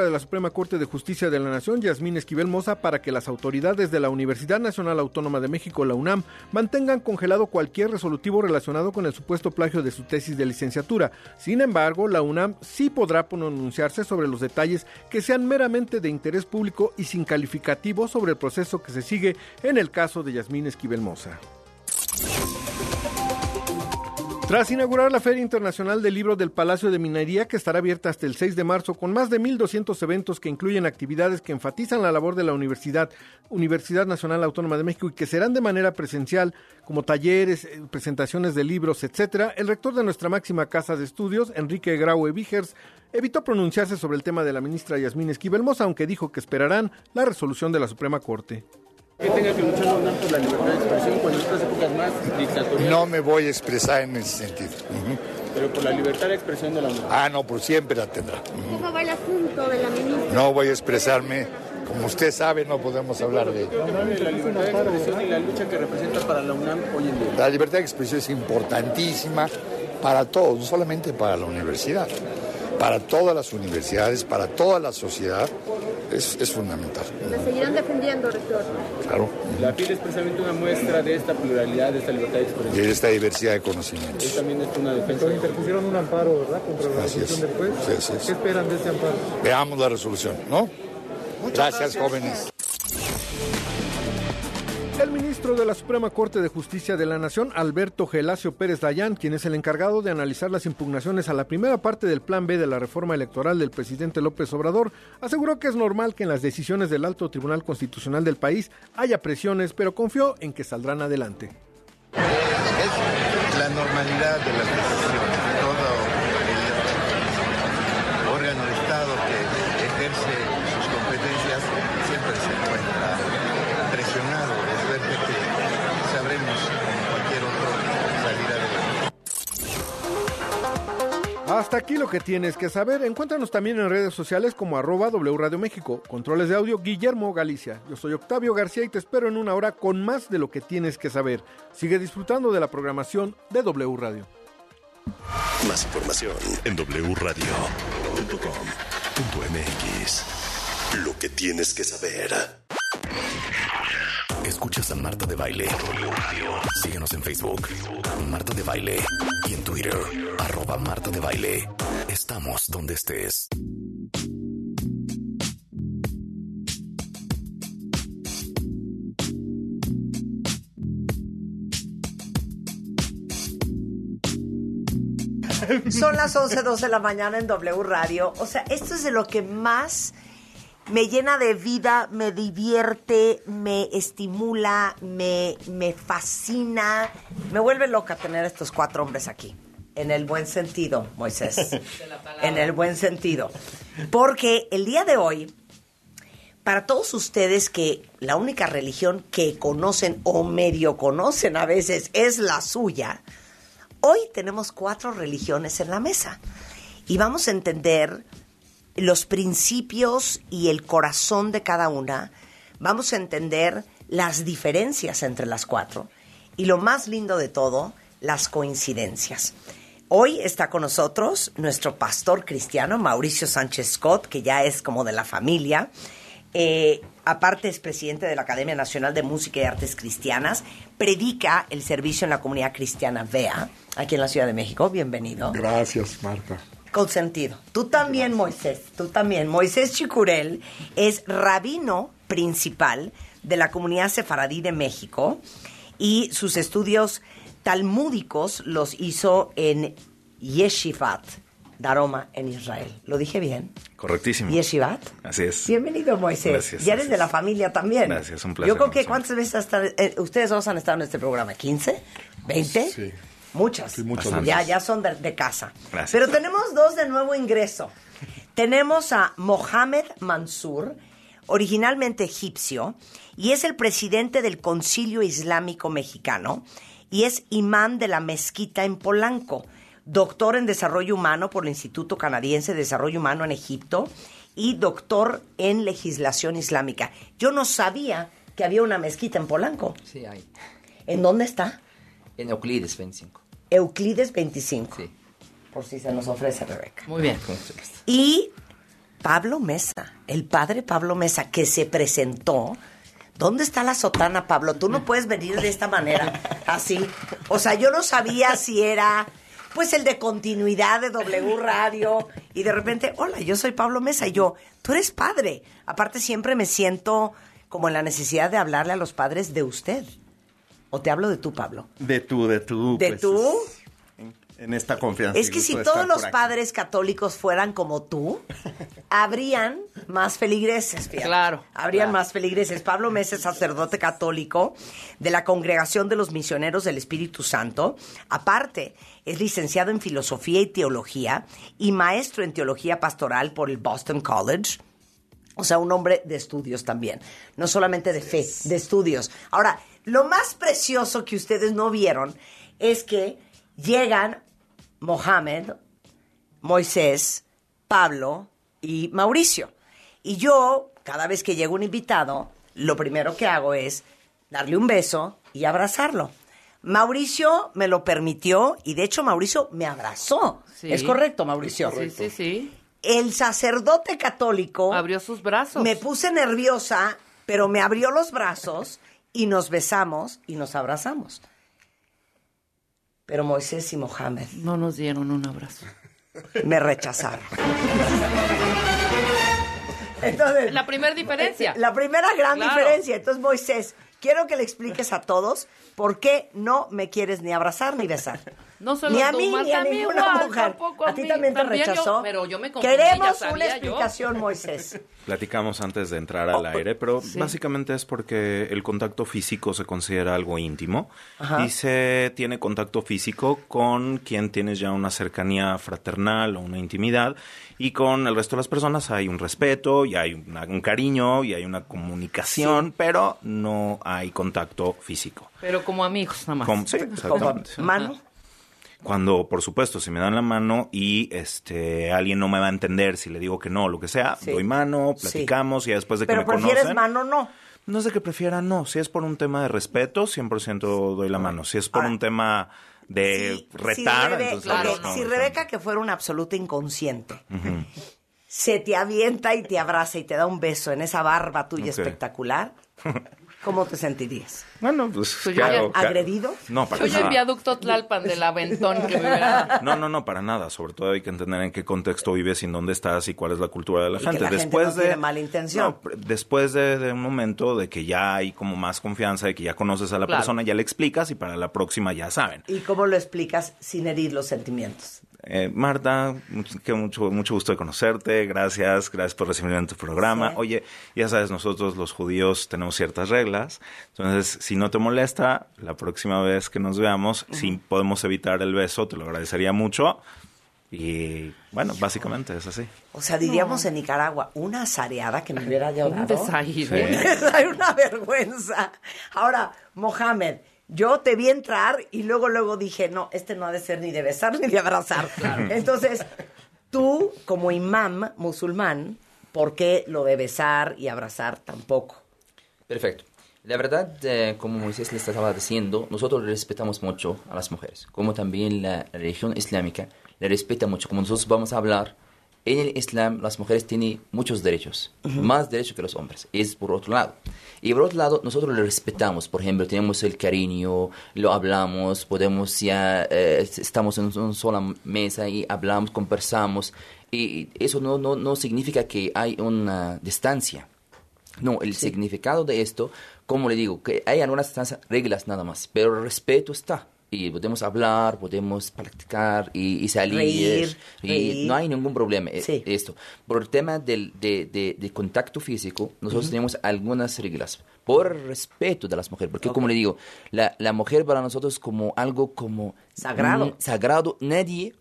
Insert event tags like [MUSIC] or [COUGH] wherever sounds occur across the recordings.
de la Suprema Corte de Justicia de la Nación, Yasmín Esquivel Moza, para que las autoridades de la Universidad Nacional Autónoma de México, la UNAM, mantengan congelado cualquier resolutivo relacionado con el supuesto plagio de su tesis de licenciatura. Sin embargo, la UNAM sí podrá pronunciarse sobre los detalles que sean meramente de interés público y sin calificativo sobre el proceso que se sigue en el caso de Yasmín Esquivel Moza. Tras inaugurar la Feria Internacional del Libro del Palacio de Minería, que estará abierta hasta el 6 de marzo, con más de 1.200 eventos que incluyen actividades que enfatizan la labor de la Universidad, Universidad Nacional Autónoma de México, y que serán de manera presencial, como talleres, eh, presentaciones de libros, etcétera, el rector de nuestra máxima casa de estudios, Enrique Graue Vigers, evitó pronunciarse sobre el tema de la ministra Yasmín Esquivel Moza, aunque dijo que esperarán la resolución de la Suprema Corte. Que tenga que luchar la por la libertad de expresión cuando en otras épocas más dictatoriales. No me voy a expresar en ese sentido. Pero por la libertad de expresión de la UNAM. Ah, no, por siempre la tendrá. Ujú. ¿Cómo va el asunto de la ministra? No voy a expresarme. Como usted sabe, no podemos hablar de... La libertad de expresión y la lucha que representa para la UNAM hoy en día. La libertad de expresión es importantísima para todos, no solamente para la universidad, para todas las universidades, para toda la sociedad, es, es fundamental. ¿La seguirán defendiendo, rector? Claro. La FIL es precisamente una muestra de esta pluralidad, de esta libertad de Y expresión. de esta diversidad de conocimientos. Es también es una defensa. Interpusieron un amparo, ¿verdad? Contra la Así resolución es. del juez. Sí. ¿Qué esperan de este amparo? Veamos la resolución, ¿no? gracias, jóvenes. Ministro de la Suprema Corte de Justicia de la Nación, Alberto Gelacio Pérez Dayán, quien es el encargado de analizar las impugnaciones a la primera parte del Plan B de la reforma electoral del presidente López Obrador, aseguró que es normal que en las decisiones del Alto Tribunal Constitucional del país haya presiones, pero confió en que saldrán adelante. Es la normalidad de las decisiones. Hasta aquí lo que tienes que saber. Encuéntranos también en redes sociales como arroba W Radio México. Controles de audio Guillermo Galicia. Yo soy Octavio García y te espero en una hora con más de lo que tienes que saber. Sigue disfrutando de la programación de W Radio. Más información en wradio.com.mx. Lo que tienes que saber. Escuchas a Marta de Baile. Síguenos en Facebook, Marta de Baile. Y en Twitter, arroba Marta de Baile. Estamos donde estés. Son las 11, 12 de la mañana en W Radio. O sea, esto es de lo que más me llena de vida, me divierte, me estimula, me, me fascina. Me vuelve loca tener estos cuatro hombres aquí. En el buen sentido, Moisés. [LAUGHS] En el buen sentido. Porque el día de hoy, para todos ustedes que la única religión que conocen o medio conocen a veces es la suya, Hoy tenemos cuatro religiones en la mesa y vamos a entender los principios y el corazón de cada una. Vamos a entender las diferencias entre las cuatro y lo más lindo de todo, las coincidencias. Hoy está con nosotros nuestro pastor cristiano, Mauricio Sánchez Scott, que ya es como de la familia. Eh, aparte es presidente de la Academia Nacional de Música y Artes Cristianas, predica el servicio en la comunidad cristiana VEA, aquí en la Ciudad de México. Bienvenido. Gracias, Marta. Consentido. Tú también, Moisés, tú también. Moisés Chicurel es rabino principal de la comunidad sefaradí de México y sus estudios talmúdicos los hizo en Yeshivat, Daroma, en Israel. ¿Lo dije bien? Correctísimo. Yeshivat. Así es. Bienvenido, Moisés. Gracias, ya eres gracias. de la familia también. Gracias, un placer, Yo creo que. ¿cuántas veces hasta, eh, ustedes dos han estado en este programa? ¿15? ¿20? Sí. Muchas. Sí, muchas Bastantes. ya, ya son de, de casa. Gracias. Pero tenemos dos de nuevo ingreso. tenemos a Mohamed Mansur, originalmente egipcio, y es el presidente del Concilio Islámico Mexicano y es imán de la mezquita en Polanco, doctor en Desarrollo Humano por el Instituto Canadiense de Desarrollo Humano en Egipto y doctor en legislación islámica. Yo no sabía que había una mezquita en Polanco. Sí, hay. ¿En dónde está? En Euclides 25. Euclides 25. Sí. Por si se nos ofrece, Rebeca. Muy bien. Y Pablo Mesa, el padre Pablo Mesa, que se presentó. ¿Dónde está la sotana, Pablo? Tú no [LAUGHS] puedes venir de esta manera, así. O sea, yo no sabía si era, pues, el de continuidad de W Radio. Y de repente, hola, yo soy Pablo Mesa. Y yo, tú eres padre. Aparte, siempre me siento como en la necesidad de hablarle a los padres de usted. ¿O te hablo de tú, Pablo? De tú, de tú. ¿De pues, tú? En, en esta confianza. Es que si todos los aquí. padres católicos fueran como tú, habrían más feligreses. fíjate. Claro, Habrían claro. más feligreses. Pablo Mesa es sacerdote católico de la Congregación de los Misioneros del Espíritu Santo. Aparte, es licenciado en Filosofía y Teología y maestro en Teología Pastoral por el Boston College. O sea, un hombre de estudios también. No solamente de fe, de estudios. Ahora, lo más precioso que ustedes no vieron es que llegan Mohamed, Moisés, Pablo y Mauricio. Y yo, cada vez que llega un invitado, lo primero que hago es darle un beso y abrazarlo. Mauricio me lo permitió y de hecho Mauricio me abrazó. Sí. Es correcto, Mauricio. Sí, sí, sí. El sacerdote católico Abrió sus brazos. me puse nerviosa, pero me abrió los brazos y nos besamos y nos abrazamos. Pero Moisés y Mohamed No nos dieron un abrazo. me rechazaron. Entonces, La primera diferencia. la primera gran Claro. diferencia. Entonces, Moisés, quiero que le expliques a todos por qué no me quieres ni abrazar ni besar. No solo ni a mí ni a ninguna igual, mujer. tampoco a a ti mí. también te yo, rechazó. pero yo me confundí, Queremos una yo. explicación, Moisés. [LAUGHS] Platicamos antes de entrar al aire, pero básicamente es porque el contacto físico se considera algo íntimo Ajá. y se tiene contacto físico con quien tienes ya una cercanía fraternal o una intimidad y con el resto de las personas hay un respeto y hay una- un cariño y hay una comunicación, pero no hay contacto físico. Pero como amigos, nada más. Como- sí, Como exactamente. mano. Cuando, por supuesto, si me dan la mano y este alguien no me va a entender si le digo que no o lo que sea, Sí. doy mano, Sí. platicamos y después de que Pero me prefieres conocen... mano no. No es de que prefiera, no. Si es por un tema de respeto, 100% doy la mano. Si es por Ahora, un tema de Si- retar, si, Rebe- entonces... ok, no, si Rebeca, que fuera una absoluta inconsciente, se te avienta y te abraza y te da un beso en esa barba tuya espectacular, [LAUGHS] ¿cómo te sentirías? Bueno, pues... Pues ¿qué yo ¿Agredido? No, para Soy en nada. viaducto Tlalpan del aventón que me hubiera... [LAUGHS] No, no, no, para nada. Sobre todo hay que entender en qué contexto vives y en dónde estás y cuál es la cultura de la Y que gente. la gente después no de tiene mala intención. No, después de, de un momento de que ya hay como más confianza, de que ya conoces a la Claro. persona, ya le explicas y para la próxima ya saben. ¿Y cómo lo explicas sin herir los sentimientos? Eh, Marta, que mucho, mucho gusto de conocerte. Gracias, gracias por recibirme en tu programa. Sí. Oye, ya sabes, nosotros los judíos tenemos ciertas reglas. Entonces, si no te molesta, la próxima vez que nos veamos, si podemos evitar el beso, te lo agradecería mucho. Y bueno, básicamente es así. O sea, diríamos en Nicaragua, una azareada que me hubiera Un llorado. desaire. Hay [LAUGHS] una vergüenza. Ahora, Mohamed, yo te vi entrar y luego, luego dije, no, este no ha de ser ni de besar ni de abrazar. Entonces, tú, como imam musulmán, ¿por qué lo de besar y abrazar tampoco? Perfecto. La verdad, eh, como Moisés les estaba diciendo, nosotros respetamos mucho a las mujeres, como también la religión islámica le respeta mucho. Como nosotros vamos a hablar, en el Islam las mujeres tienen muchos derechos, más derechos que los hombres, es por otro lado. Y por otro lado, nosotros le respetamos, por ejemplo, tenemos el cariño, lo hablamos, podemos ya, eh, estamos en una sola mesa y hablamos, conversamos, y eso no, no, no significa que hay una distancia. No, el significado de esto, como le digo, que hay algunas reglas nada más, pero el respeto está. Y podemos hablar, podemos practicar y, y salir. Reír, y reír. no hay ningún problema. eh, Sí. Esto. Por el tema del, de, de- de contacto físico, nosotros tenemos algunas reglas. Por respeto de las mujeres. Porque, como le digo, la, la mujer para nosotros como algo como... Sagrado. sagrado. Nadie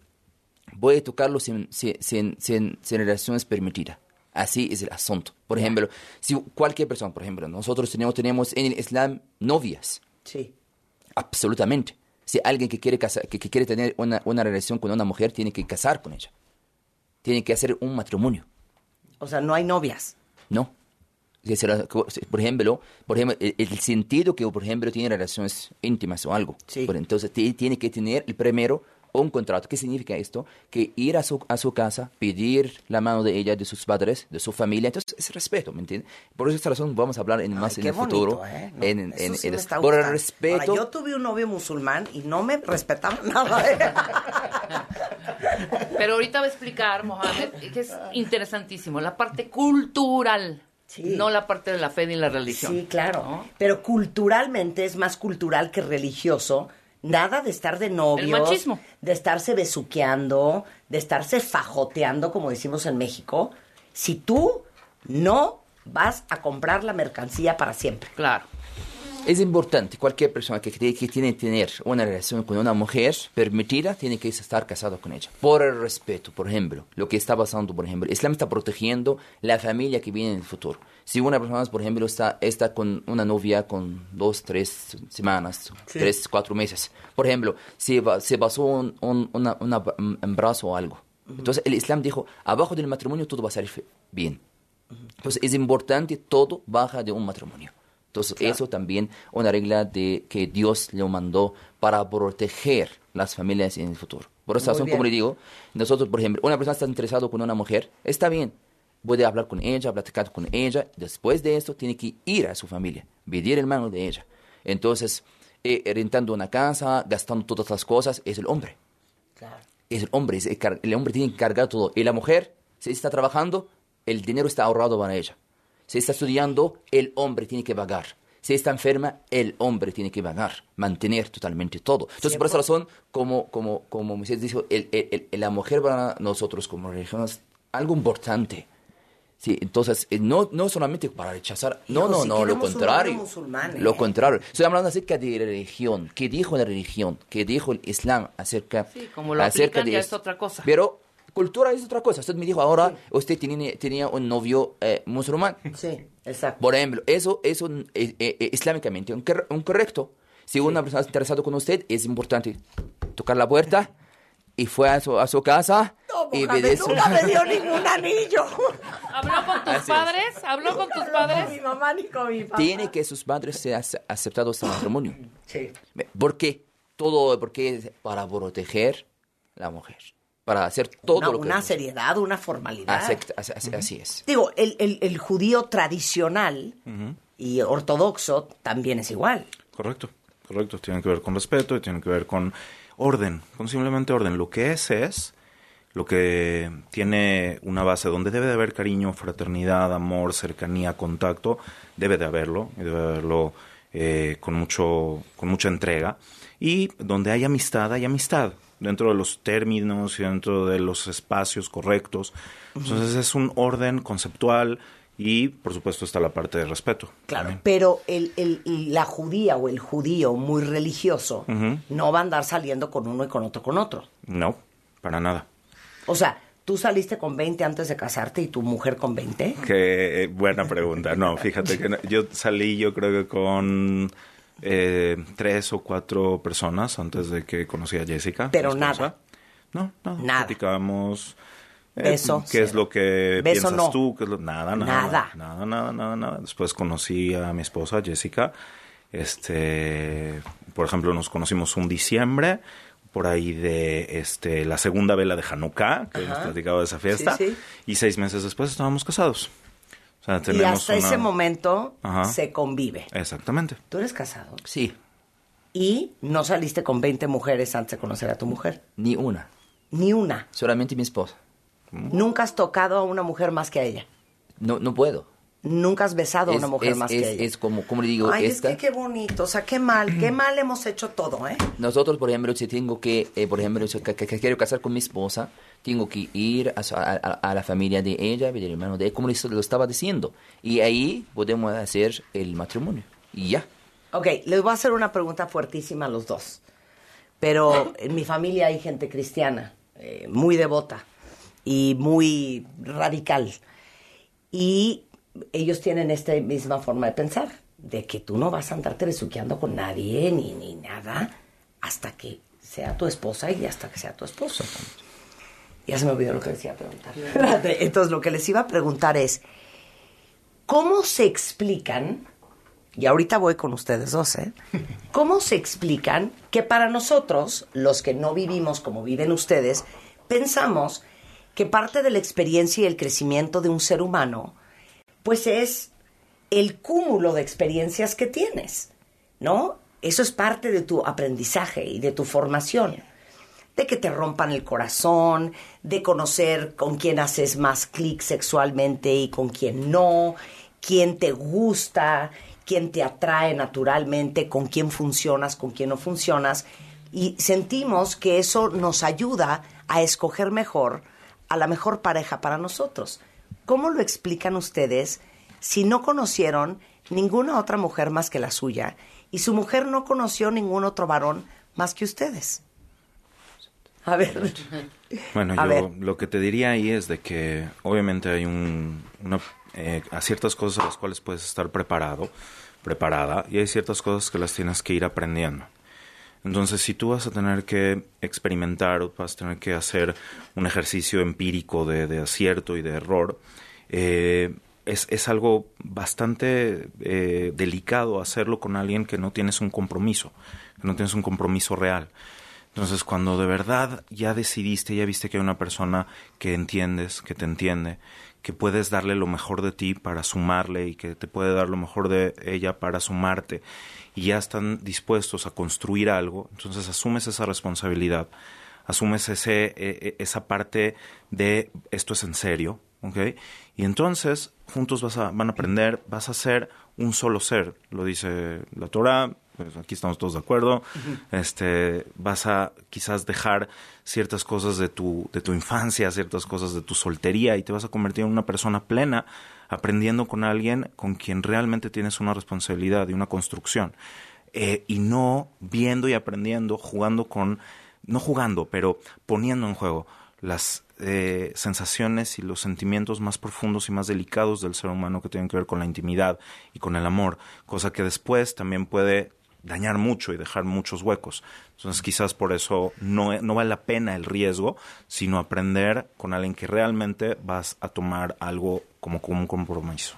puede tocarlo sin, sin, sin, sin- sin relaciones permitidas. Así es el asunto. Por ejemplo, si cualquier persona, por ejemplo, nosotros tenemos, tenemos en el Islam novias. Sí. Absolutamente. Si alguien que quiere, casar, que, que quiere tener una, una relación con una mujer, tiene que casar con ella. Tiene que hacer un matrimonio. O sea, no hay novias. No. Por ejemplo, por ejemplo el, el sentido que, por ejemplo, tiene relaciones íntimas o algo. Sí. Entonces, ti- tiene que tener el primero un contrato. ¿Qué significa esto? Que ir a su, a su casa, pedir la mano de ella, de sus padres, de su familia, entonces es respeto, ¿me entiendes? Por esa razón vamos a hablar en, más en el futuro. ¿eh? No, en, en- eso en- sí en- me está por el respeto. Ahora, yo tuve un novio musulmán y no me respetaba [LAUGHS] nada. ¿eh? Pero ahorita va a explicar, Mohamed, que es interesantísimo, la parte cultural, no la parte de la fe ni la religión. Sí, claro. Pero culturalmente es más cultural que religioso. Nada de estar de novios, de estarse besuqueando, de estarse fajoteando, como decimos en México, si tú no vas a comprar la mercancía para siempre. Claro. Es importante, cualquier persona que, cree que tiene que tener una relación con una mujer permitida, tiene que estar casado con ella. Por el respeto, por ejemplo, lo que está pasando, por ejemplo, el Islam está protegiendo la familia que viene en el futuro. Si una persona, por ejemplo, está, está con una novia con dos, tres semanas, Sí. tres, cuatro meses, por ejemplo, se, se basó un, un una, una- un embarazo o algo. Entonces el Islam dijo, abajo del matrimonio todo va a salir bien. Entonces es importante, todo baja de un matrimonio. Entonces eso también una regla de que Dios le mandó para proteger las familias en el futuro. Por esa razón, como le digo, nosotros, por ejemplo, una persona está interesada con una mujer, está bien, puede hablar con ella, platicar con ella, después de esto tiene que ir a su familia, pedir el mano de ella. Entonces, eh, rentando una casa, gastando todas las cosas, es el hombre. Es el hombre, es el, el hombre tiene que cargar todo. Y la mujer, si está trabajando, el dinero está ahorrado para ella. Si está estudiando, el hombre tiene que pagar. Si está enferma, el hombre tiene que pagar, mantener totalmente todo. Entonces, por esa razón, como, como, como Moisés dijo, el, el- el- la mujer para nosotros como religión es algo importante. Sí, entonces, eh, no, no solamente para rechazar, no, Hijo, no, si no, lo contrario. musulmán, ¿eh? Lo contrario. Estoy hablando acerca de religión. ¿Qué dijo la religión? ¿Qué dijo el Islam acerca, Sí, como lo acerca aplican de ya esto? es otra cosa. Pero cultura es otra cosa. Usted me dijo ahora, usted tenía, tenía un novio eh, musulmán. Sí, exacto. Por ejemplo, eso eso es eh, eh, islámicamente un, un correcto. Si una persona está interesada con usted, es importante tocar la puerta y fue a su, a su casa y Mohamed pedir su- nunca me dio ningún anillo. ¿Habló con tus Así es. padres? ¿Habló con tus padres? mi mamá ni con mi papá. Tiene que sus padres sean aceptados este matrimonio. Sí. ¿Por qué? Todo porque es para proteger la mujer. Para hacer todo Una, lo que... una seriedad, una formalidad. Acepta- así, es. Digo, el, el- el judío tradicional y ortodoxo también es igual. Correcto, correcto. Tiene que ver con respeto y tiene que ver con orden, con simplemente orden. Lo que es es lo que tiene una base donde debe de haber cariño, fraternidad, amor, cercanía, contacto, debe de haberlo, y debe de haberlo eh, con, mucho, con mucha entrega. Y donde hay amistad, hay amistad, dentro de los términos y dentro de los espacios correctos. Entonces es un orden conceptual y, por supuesto, está la parte de respeto. Claro. Pero el, el- la judía o el judío muy religioso no va a andar saliendo con uno y con otro con otro. No, para nada. O sea, tú saliste con 20 antes de casarte y tu mujer con 20. Qué buena pregunta. No, fíjate que no- yo salí yo creo que con eh, tres o cuatro personas antes de que conocí a Jessica. Pero nada. No, nada. Nada. Platicamos. eh, Beso, ¿Qué es lo que Beso, piensas no. tú? ¿Qué es lo- Nada, nada, Nada. nada. Nada, nada, nada, Después conocí a mi esposa, Jessica. Este, por ejemplo, nos conocimos un diciembre, por ahí de este la segunda vela de Hanukkah, que hemos Ajá. platicado de esa fiesta. Sí, sí. Y seis meses después estábamos casados. O sea, Y hasta una- ese momento Ajá. se convive. Exactamente. ¿Tú eres casado? Sí. Y no saliste con 20 mujeres antes de conocer a tu mujer. Ni una. Ni una. Solamente mi esposa. Nunca has tocado a una mujer más que a ella. No, no puedo. Nunca has besado a una mujer es- más es- que ella. es como, como le digo, Ay, esta... es que qué bonito. O sea, qué mal, qué [CLEARS THROAT] mal hemos hecho todo, ¿eh? Nosotros, por ejemplo, si tengo que, eh, por ejemplo, si que, que- que quiero casar con mi esposa, tengo que ir a, a- a- a la familia de ella, del hermano de ella, como lo estaba diciendo. Y ahí podemos hacer el matrimonio. Y ya. Ok, les voy a hacer una pregunta fuertísima a los dos. Pero [LAUGHS] en mi familia hay gente cristiana, eh, muy devota y muy radical. Y ellos tienen esta misma forma de pensar, de que tú no vas a andarte besuqueando con nadie ni, ni nada hasta que sea tu esposa y hasta que sea tu esposo. Ya se me olvidó lo que les iba a preguntar. [LAUGHS] Entonces, lo que les iba a preguntar es, ¿cómo se explican y ahorita voy con ustedes dos, ¿eh? [LAUGHS] ¿Cómo se explican que para nosotros, los que no vivimos como viven ustedes, pensamos que parte de la experiencia y el crecimiento de un ser humano, pues es el cúmulo de experiencias que tienes, ¿no? Eso es parte de tu aprendizaje y de tu formación. De que te rompan el corazón, de conocer con quién haces más clic sexualmente y con quién no, quién te gusta, quién te atrae naturalmente, con quién funcionas, con quién no funcionas. Y sentimos que eso nos ayuda a escoger mejor a la mejor pareja para nosotros. ¿Cómo lo explican ustedes si no conocieron ninguna otra mujer más que la suya y su mujer no conoció ningún otro varón más que ustedes? A ver. Bueno, A yo ver. lo que te diría ahí es de que obviamente hay un, una, eh, a ciertas cosas a las cuales puedes estar preparado, preparada, y hay ciertas cosas que las tienes que ir aprendiendo. Entonces, si tú vas a tener que experimentar o vas a tener que hacer un ejercicio empírico de, de acierto y de error, eh, es, es algo bastante eh, delicado hacerlo con alguien que no tienes un compromiso, que no tienes un compromiso real. Entonces, cuando de verdad ya decidiste, ya viste que hay una persona que entiendes, que te entiende, que puedes darle lo mejor de ti para sumarle y que te puede dar lo mejor de ella para sumarte, y ya están dispuestos a construir algo, entonces asumes esa responsabilidad, asumes ese, eh, eh, esa parte de esto es en serio, ¿ok? Y entonces juntos vas a, van a aprender, vas a ser un solo ser, lo dice la Torah, pues aquí estamos todos de acuerdo, este, vas a quizás dejar ciertas cosas de tu, de tu infancia, ciertas cosas de tu soltería y te vas a convertir en una persona plena aprendiendo con alguien con quien realmente tienes una responsabilidad y una construcción. Eh, y no viendo y aprendiendo, jugando con, no jugando, pero poniendo en juego las eh, sensaciones y los sentimientos más profundos y más delicados del ser humano que tienen que ver con la intimidad y con el amor, cosa que después también puede dañar mucho y dejar muchos huecos. Entonces quizás por eso no, no vale la pena el riesgo, sino aprender con alguien que realmente vas a tomar algo como, como un compromiso.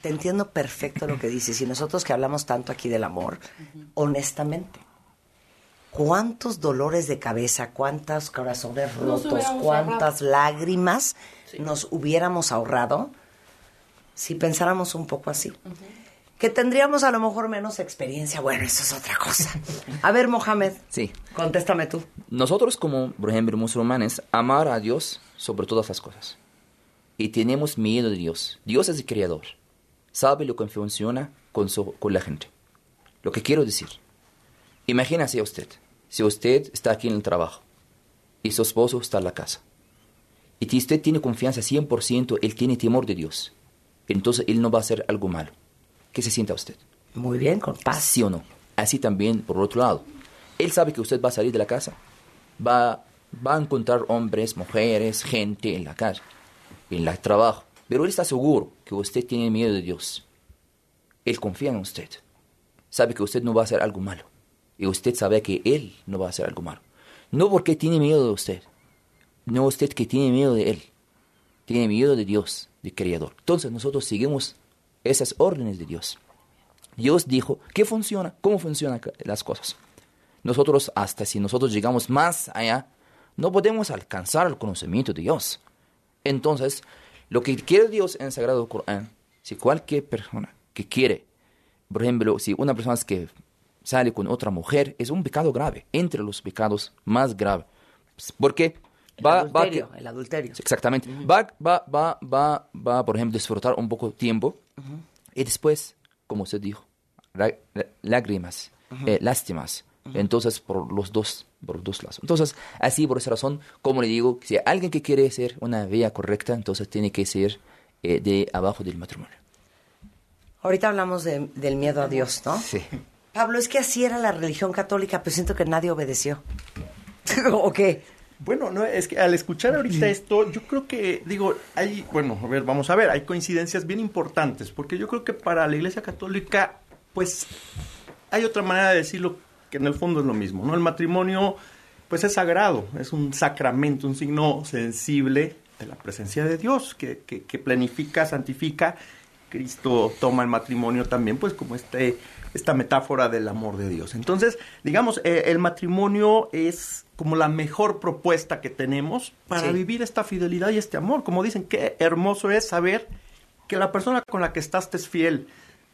Te entiendo perfecto lo que dices. Y nosotros que hablamos tanto aquí del amor, honestamente, ¿cuántos dolores de cabeza, cuántos corazones rotos, cuántas lágrimas nos hubiéramos ahorrado si pensáramos un poco así? Que tendríamos a lo mejor menos experiencia. Bueno, eso es otra cosa. A ver, Mohamed, Sí. contéstame tú. Nosotros como, por ejemplo, musulmanes, amar a Dios sobre todas las cosas. Y tenemos miedo de Dios. Dios es el creador. Sabe lo que funciona con, su- con la gente. Lo que quiero decir. Imagínese usted. Si usted está aquí en el trabajo y su esposo está en la casa. Y si usted tiene confianza 100%, él tiene temor de Dios. Entonces él no va a hacer algo malo. ¿Qué se sienta usted? Muy bien, con paz. ¿Sí o no? Así también, por otro lado. Él sabe que usted va a salir de la casa. Va, va a encontrar hombres, mujeres, gente en la calle, en el trabajo. Pero él está seguro que usted tiene miedo de Dios. Él confía en usted. Sabe que usted no va a hacer algo malo. Y usted sabe que él no va a hacer algo malo. No porque tiene miedo de usted. No usted que tiene miedo de él. Tiene miedo de Dios, del Creador. Entonces nosotros seguimos esas órdenes de Dios. Dios dijo, ¿qué funciona? ¿Cómo funcionan las cosas? Nosotros, hasta si nosotros llegamos más allá, no podemos alcanzar el conocimiento de Dios. Entonces, lo que quiere Dios en el Sagrado Corán, si cualquier persona que quiere, por ejemplo, si una persona que sale con otra mujer, es un pecado grave, entre los pecados más graves. Porque El va, adulterio, el adulterio. Exactamente. Va, va, va, va, va, por ejemplo, disfrutar un poco de tiempo y después, como usted dijo, lá- lá- lágrimas, eh, lástimas. Entonces, por los dos, por los dos lados. Entonces, así, por esa razón, como le digo, si alguien que quiere ser una vía correcta, entonces tiene que ser eh, de abajo del matrimonio. Ahorita hablamos de- del miedo a Dios, ¿no? Sí. Pablo, es que así era la religión católica, pero siento que nadie obedeció. [LAUGHS] ¿O qué? Bueno, no, es que al escuchar ahorita esto, yo creo que, digo, hay, bueno, a ver, vamos a ver, hay coincidencias bien importantes, porque yo creo que para la Iglesia Católica, pues, hay otra manera de decirlo que en el fondo es lo mismo, ¿no? El matrimonio, pues, es sagrado, es un sacramento, un signo sensible de la presencia de Dios, que, que, que planifica, santifica, Cristo toma el matrimonio también, pues como este, esta metáfora del amor de Dios. Entonces, digamos, eh, el matrimonio es como la mejor propuesta que tenemos para Sí. vivir esta fidelidad y este amor. Como dicen, qué hermoso es saber que la persona con la que estás te es fiel,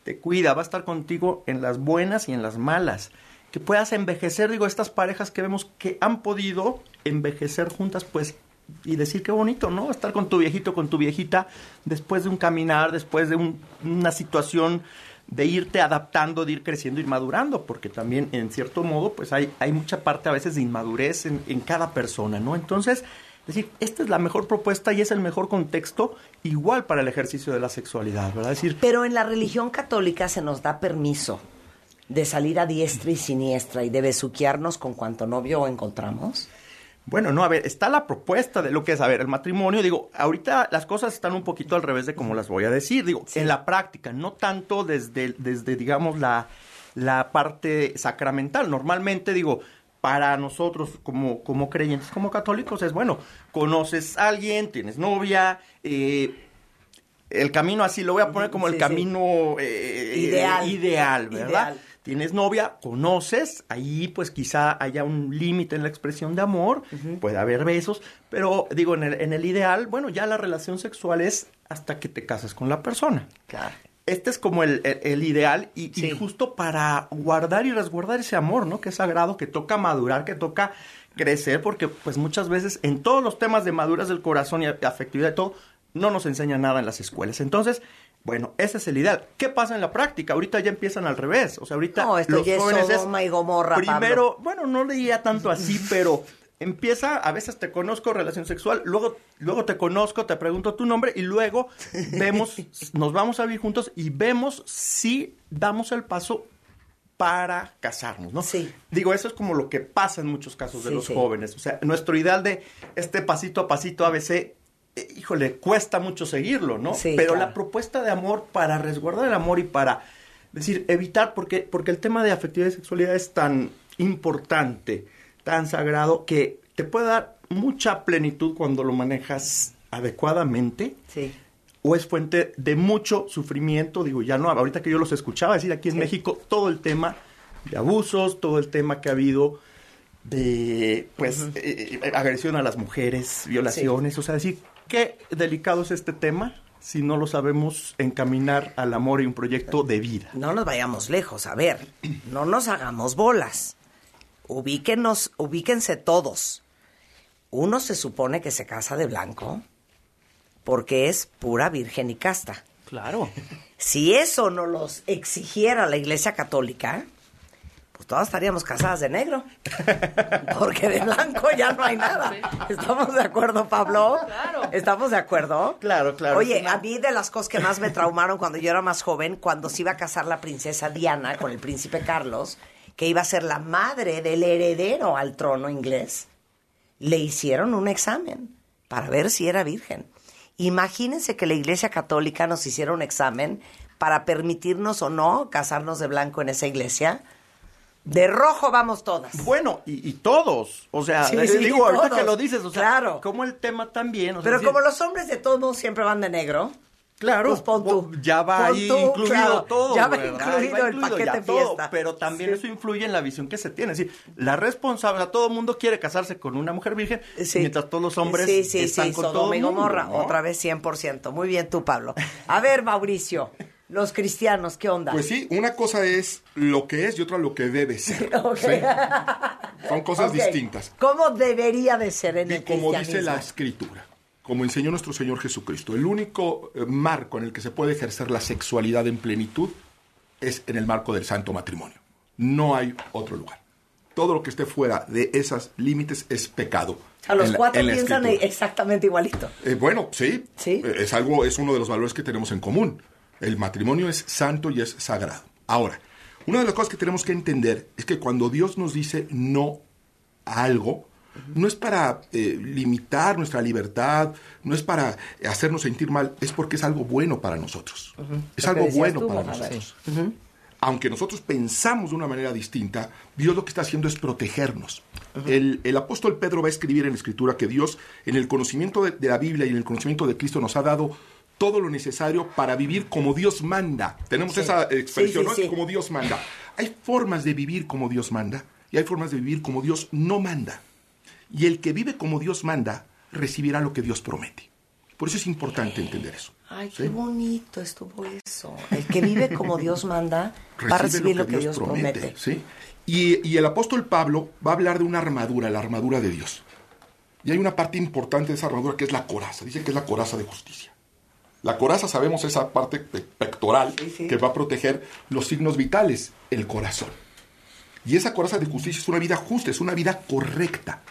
te cuida, va a estar contigo en las buenas y en las malas. Que puedas envejecer, digo, estas parejas que vemos que han podido envejecer juntas, pues, y decir qué bonito, ¿no? Estar con tu viejito, con tu viejita, después de un caminar, después de un- una situación de irte adaptando, de ir creciendo, ir madurando, porque también, en cierto modo, pues hay, hay mucha parte a veces de inmadurez en, en cada persona, ¿no? Entonces, es decir, esta es la mejor propuesta y es el mejor contexto igual para el ejercicio de la sexualidad, ¿verdad? Decir, Pero en la religión católica se nos da permiso de salir a diestra y siniestra y de besuquearnos con cuanto novio encontramos. Bueno, no, a ver, está la propuesta de lo que es, a ver, el matrimonio, digo, ahorita las cosas están un poquito al revés de como las voy a decir, digo, en la práctica, no tanto desde, desde digamos, la, la parte sacramental. Normalmente, digo, para nosotros como, como creyentes, como católicos, es bueno, conoces a alguien, tienes novia, eh, el camino así, lo voy a poner como el Sí, camino eh, Ideal. ideal, ¿verdad? Ideal. Tienes novia, conoces, ahí pues quizá haya un límite en la expresión de amor, puede haber besos, pero digo, en el, en el ideal, bueno, ya la relación sexual es hasta que te casas con la persona. Claro. Este es como el, el- el ideal y, y justo para guardar y resguardar ese amor, ¿no? Que es sagrado, que toca madurar, que toca crecer, porque pues muchas veces en todos los temas de maduras del corazón y afectividad y todo, no nos enseñan nada en las escuelas. Entonces, bueno, ese es el ideal. ¿Qué pasa en la práctica? Ahorita ya empiezan al revés. O sea, ahorita No, esto los ya es jóvenes es Sodoma y Gomorra, primero, bueno, no leía tanto así, [LAUGHS] pero empieza, a veces te conozco, relación sexual, luego, luego te conozco, te pregunto tu nombre y luego vemos, [LAUGHS] nos vamos a vivir juntos y vemos si damos el paso para casarnos, ¿no? Sí. Digo, eso es como lo que pasa en muchos casos de Sí, los sí. jóvenes. O sea, nuestro ideal de este pasito a pasito ABC, eh, híjole, cuesta mucho seguirlo, ¿no? Sí, Pero claro. la propuesta de amor para resguardar el amor y para decir, evitar, porque, porque el tema de afectividad y sexualidad es tan importante, tan sagrado, que te puede dar mucha plenitud cuando lo manejas adecuadamente. Sí. O es fuente de mucho sufrimiento, digo, ya no, ahorita que yo los escuchaba decir aquí en México, todo el tema de abusos, todo el tema que ha habido de, pues, eh, eh, agresión a las mujeres, violaciones, o sea, decir, qué delicado es este tema si no lo sabemos encaminar al amor y un proyecto de vida. No nos vayamos lejos, a ver, no nos hagamos bolas. Ubíquenos, ubíquense todos. Uno se supone que se casa de blanco porque es pura virgen y casta. Claro. Si eso no los exigiera la Iglesia Católica, pues todas estaríamos casadas de negro. Porque de blanco ya no hay nada. ¿Estamos de acuerdo, Pablo? Claro. ¿Estamos de acuerdo? Claro, claro. Oye, a mí de las cosas que más me traumaron cuando yo era más joven, cuando se iba a casar la princesa Diana con el príncipe Carlos, que iba a ser la madre del heredero al trono inglés, le hicieron un examen para ver si era virgen. Imagínense que la Iglesia Católica nos hiciera un examen para permitirnos o no casarnos de blanco en esa iglesia. De rojo vamos todas. Bueno, y, y todos, o sea, Sí, sí, digo, ahorita todos. que lo dices, o sea, Claro. como el tema también, o sea, Pero decir, como los hombres de todos modos siempre van de negro, Claro, Pues pon tú. ya va ahí tú, incluido claro. todo. Ya va incluido Va el paquete todo, fiesta. pero también eso influye en la visión que se tiene. Es decir, la responsable, todo el mundo quiere casarse con una mujer virgen, Sí. mientras todos los hombres Sí, sí, están sí, con Sodoma todo y el mundo, Gomorra, ¿no? otra vez 100%. Muy bien tú, Pablo. A ver, Mauricio, los cristianos, ¿qué onda? Pues sí, una cosa es lo que es y otra lo que debe ser. [LAUGHS] Son cosas distintas. ¿Cómo debería de ser en Y el como dice la escritura, como enseñó nuestro Señor Jesucristo, el único eh, marco en el que se puede ejercer la sexualidad en plenitud es en el marco del santo matrimonio. No hay otro lugar. Todo lo que esté fuera de esos límites es pecado. A los la- cuatro piensan escritura. exactamente igualito. Eh, bueno, sí. Sí. Eh, Es algo, es uno de los valores que tenemos en común. El matrimonio es santo y es sagrado. Ahora, una de las cosas que tenemos que entender es que cuando Dios nos dice no a algo, no es para eh, limitar nuestra libertad, no es para hacernos sentir mal, es porque es algo bueno para nosotros. Es algo bueno tú, para nosotros. Aunque nosotros pensamos de una manera distinta, Dios lo que está haciendo es protegernos. el, el apóstol Pedro va a escribir en la escritura que Dios, en el conocimiento de, de la Biblia y en el conocimiento de Cristo, nos ha dado todo lo necesario para vivir como Dios manda. Tenemos Sí. esa expresión, Sí, sí, ¿no? Como Dios manda. Hay formas de vivir como Dios manda y hay formas de vivir como Dios no manda. Y el que vive como Dios manda recibirá lo que Dios promete. Por eso es importante entender eso. Ay, qué bonito estuvo eso. El que vive como Dios manda va a recibir lo que, Dios promete. ¿sí? Y, y el apóstol Pablo va a hablar de una armadura, la armadura de Dios. Y hay una parte importante de esa armadura que es la coraza. Dice que es la coraza de justicia. La coraza, sabemos, esa parte pe- pectoral que va a proteger los signos vitales, el corazón. Y esa coraza de justicia es una vida justa, es una vida correcta.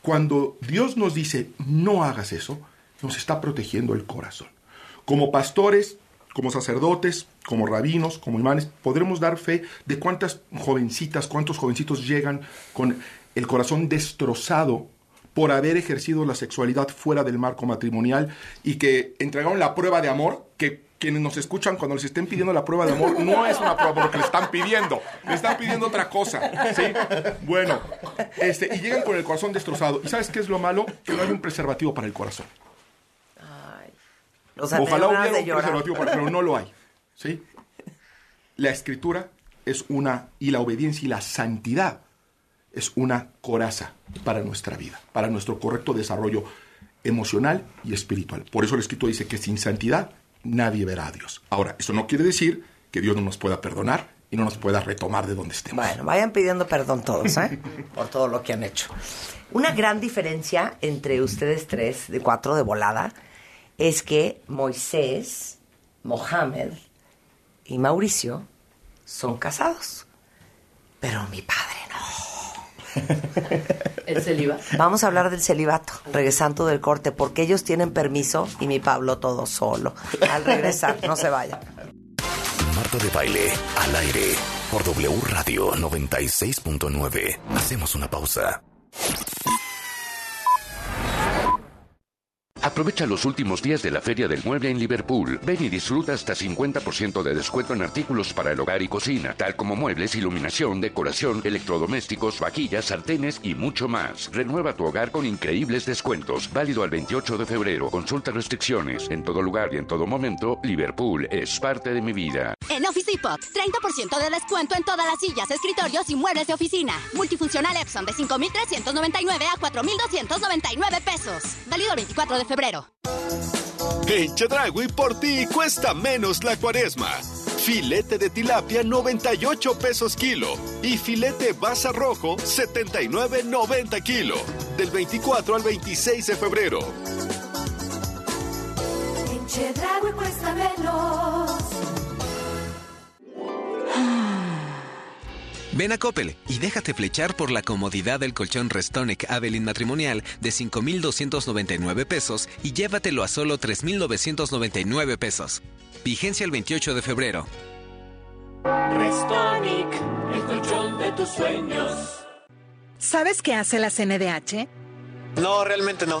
Cuando Dios nos dice, no hagas eso, nos está protegiendo el corazón. Como pastores, como sacerdotes, como rabinos, como imanes, podremos dar fe de cuántas jovencitas, cuántos jovencitos llegan con el corazón destrozado por haber ejercido la sexualidad fuera del marco matrimonial y que entregaron la prueba de amor que quienes nos escuchan cuando les estén pidiendo la prueba de amor no es una prueba porque le están pidiendo, le están pidiendo otra cosa, ¿sí? Bueno, este, y llegan con el corazón destrozado. ¿Y sabes qué es lo malo? Que no hay un preservativo para el corazón. O sea, me Ojalá hubiera un preservativo, para- pero no lo hay. ¿sí? La escritura es una, y la obediencia y la santidad es una coraza para nuestra vida, para nuestro correcto desarrollo emocional y espiritual. Por eso el escrito dice que sin santidad nadie verá a Dios. Ahora, eso no quiere decir que Dios no nos pueda perdonar y no nos pueda retomar de donde estemos. Bueno, vayan pidiendo perdón todos, ¿eh? [LAUGHS] Por todo lo que han hecho. Una gran diferencia entre ustedes tres, de cuatro de volada, es que Moisés, Mohamed y Mauricio son casados. Pero mi padre ¿El celibato? Vamos a hablar del celibato, regresando del corte, porque ellos tienen permiso y mi Pablo todo solo. Al regresar, no se vayan. Marta de Baile, al aire, por W Radio 96.9. Hacemos una pausa. Aprovecha los últimos días de la Feria del Mueble en Liverpool. Ven y disfruta hasta 50% de descuento en artículos para el hogar y cocina, tal como muebles, iluminación, decoración, electrodomésticos, vaquillas, sartenes y mucho más. Renueva tu hogar con increíbles descuentos. Válido al 28 de febrero. Consulta restricciones. En todo lugar y en todo momento, Liverpool es parte de mi vida. En Office Depot, 30% de descuento en todas las sillas, escritorios y muebles de oficina. Multifuncional Epson de 5,399 a 4,299 pesos. Válido el 24 de febrero. En Chedragui por ti cuesta menos la cuaresma. Filete de tilapia 98 pesos kilo y filete basa rojo 79.90 kilo. Del 24 al 26 de febrero. En Chedraui cuesta menos. Ven a Coppel y déjate flechar por la comodidad del colchón Restonic Avelin matrimonial de 5,299 pesos y llévatelo a solo 3,999 pesos. Vigencia el 28 de febrero. Restonic, el colchón de tus sueños. ¿Sabes qué hace la CNDH? No, realmente no.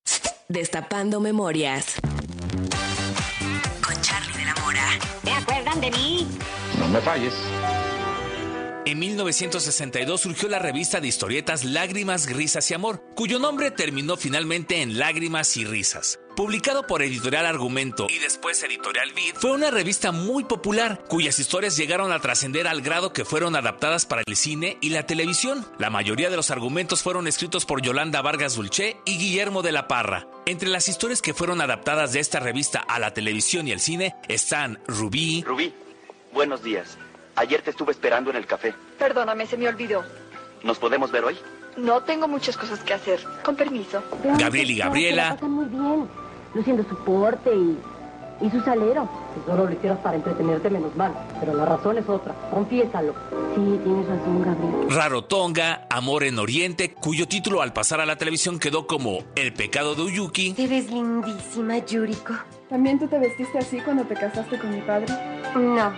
Destapando memorias. Con Charlie de la Mora. ¿Te acuerdan de mí? No me falles. En 1962 surgió la revista de historietas Lágrimas, Risas y Amor, cuyo nombre terminó finalmente en Lágrimas y Risas. Publicado por Editorial Argumento y después Editorial Vid, fue una revista muy popular, cuyas historias llegaron a trascender al grado que fueron adaptadas para el cine y la televisión. La mayoría de los argumentos fueron escritos por Yolanda Vargas Dulce y Guillermo de la Parra. Entre las historias que fueron adaptadas de esta revista a la televisión y el cine están Rubí, Rubí, buenos días. Ayer te estuve esperando en el café. Perdóname, se me olvidó. ¿Nos podemos ver hoy? No tengo muchas cosas que hacer. Con permiso. Gabriel y Gabriela, muy bien, luciendo su porte y, y su salero. Si solo lo hicieras para entretenerte, menos mal. Pero la razón es otra. Confiésalo. Sí, tienes razón, Gabriel. Rarotonga, Amor en Oriente, cuyo título al pasar a la televisión quedó como El pecado de Uyuki, Te ves lindísima, Yuriko. ¿También tú te vestiste así cuando te casaste con mi padre? No.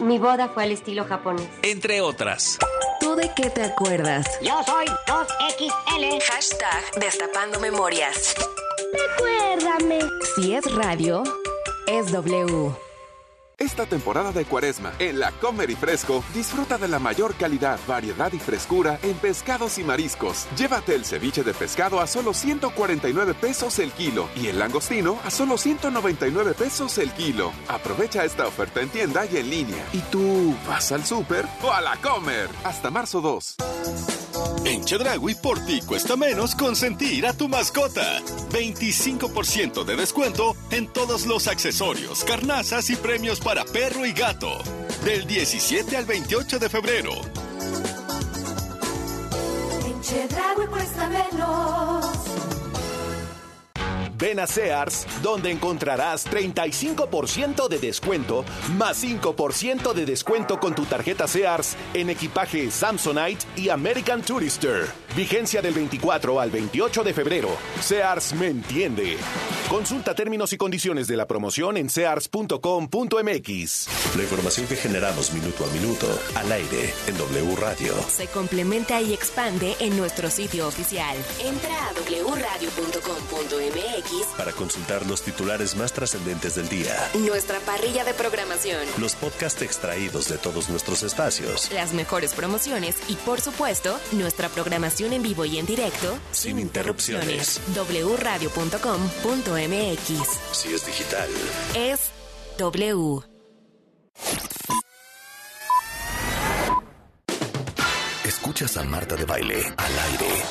Mi boda fue al estilo japonés. entre otras. ¿Tú de qué te acuerdas? Yo soy 2XL. Hashtag Destapando Memorias. Recuérdame. Si es radio, es W. Esta temporada de cuaresma, en la Comer y Fresco, disfruta de la mayor calidad, variedad y frescura en pescados y mariscos. Llévate el ceviche de pescado a solo 149 pesos el kilo y el langostino a solo 199 pesos el kilo. Aprovecha esta oferta en tienda y en línea. ¿Y tú vas al súper o a la Comer? Hasta marzo 2. En Chedragui por ti cuesta menos consentir a tu mascota. 25% de descuento en todos los accesorios, carnazas y premios para perro y gato. Del 17 al 28 de febrero. En Chedraui cuesta menos. Ven a Sears, donde encontrarás 35% de descuento, más 5% de descuento con tu tarjeta Sears en equipaje Samsonite y American Tourister. Vigencia del 24 al 28 de febrero. Sears me entiende. Consulta términos y condiciones de la promoción en sears.com.mx. La información que generamos minuto a minuto al aire en W Radio. Se complementa y expande en nuestro sitio oficial. Entra a wradio.com.mx, Para consultar los titulares más trascendentes del día. nuestra parrilla de programación, Los podcasts extraídos de todos nuestros espacios. las mejores promociones y, por supuesto, nuestra programación en vivo y en directo. Sin interrupciones. wradio.com.mx. Si es digital. Es W. Escuchas a Marta de Baile al aire.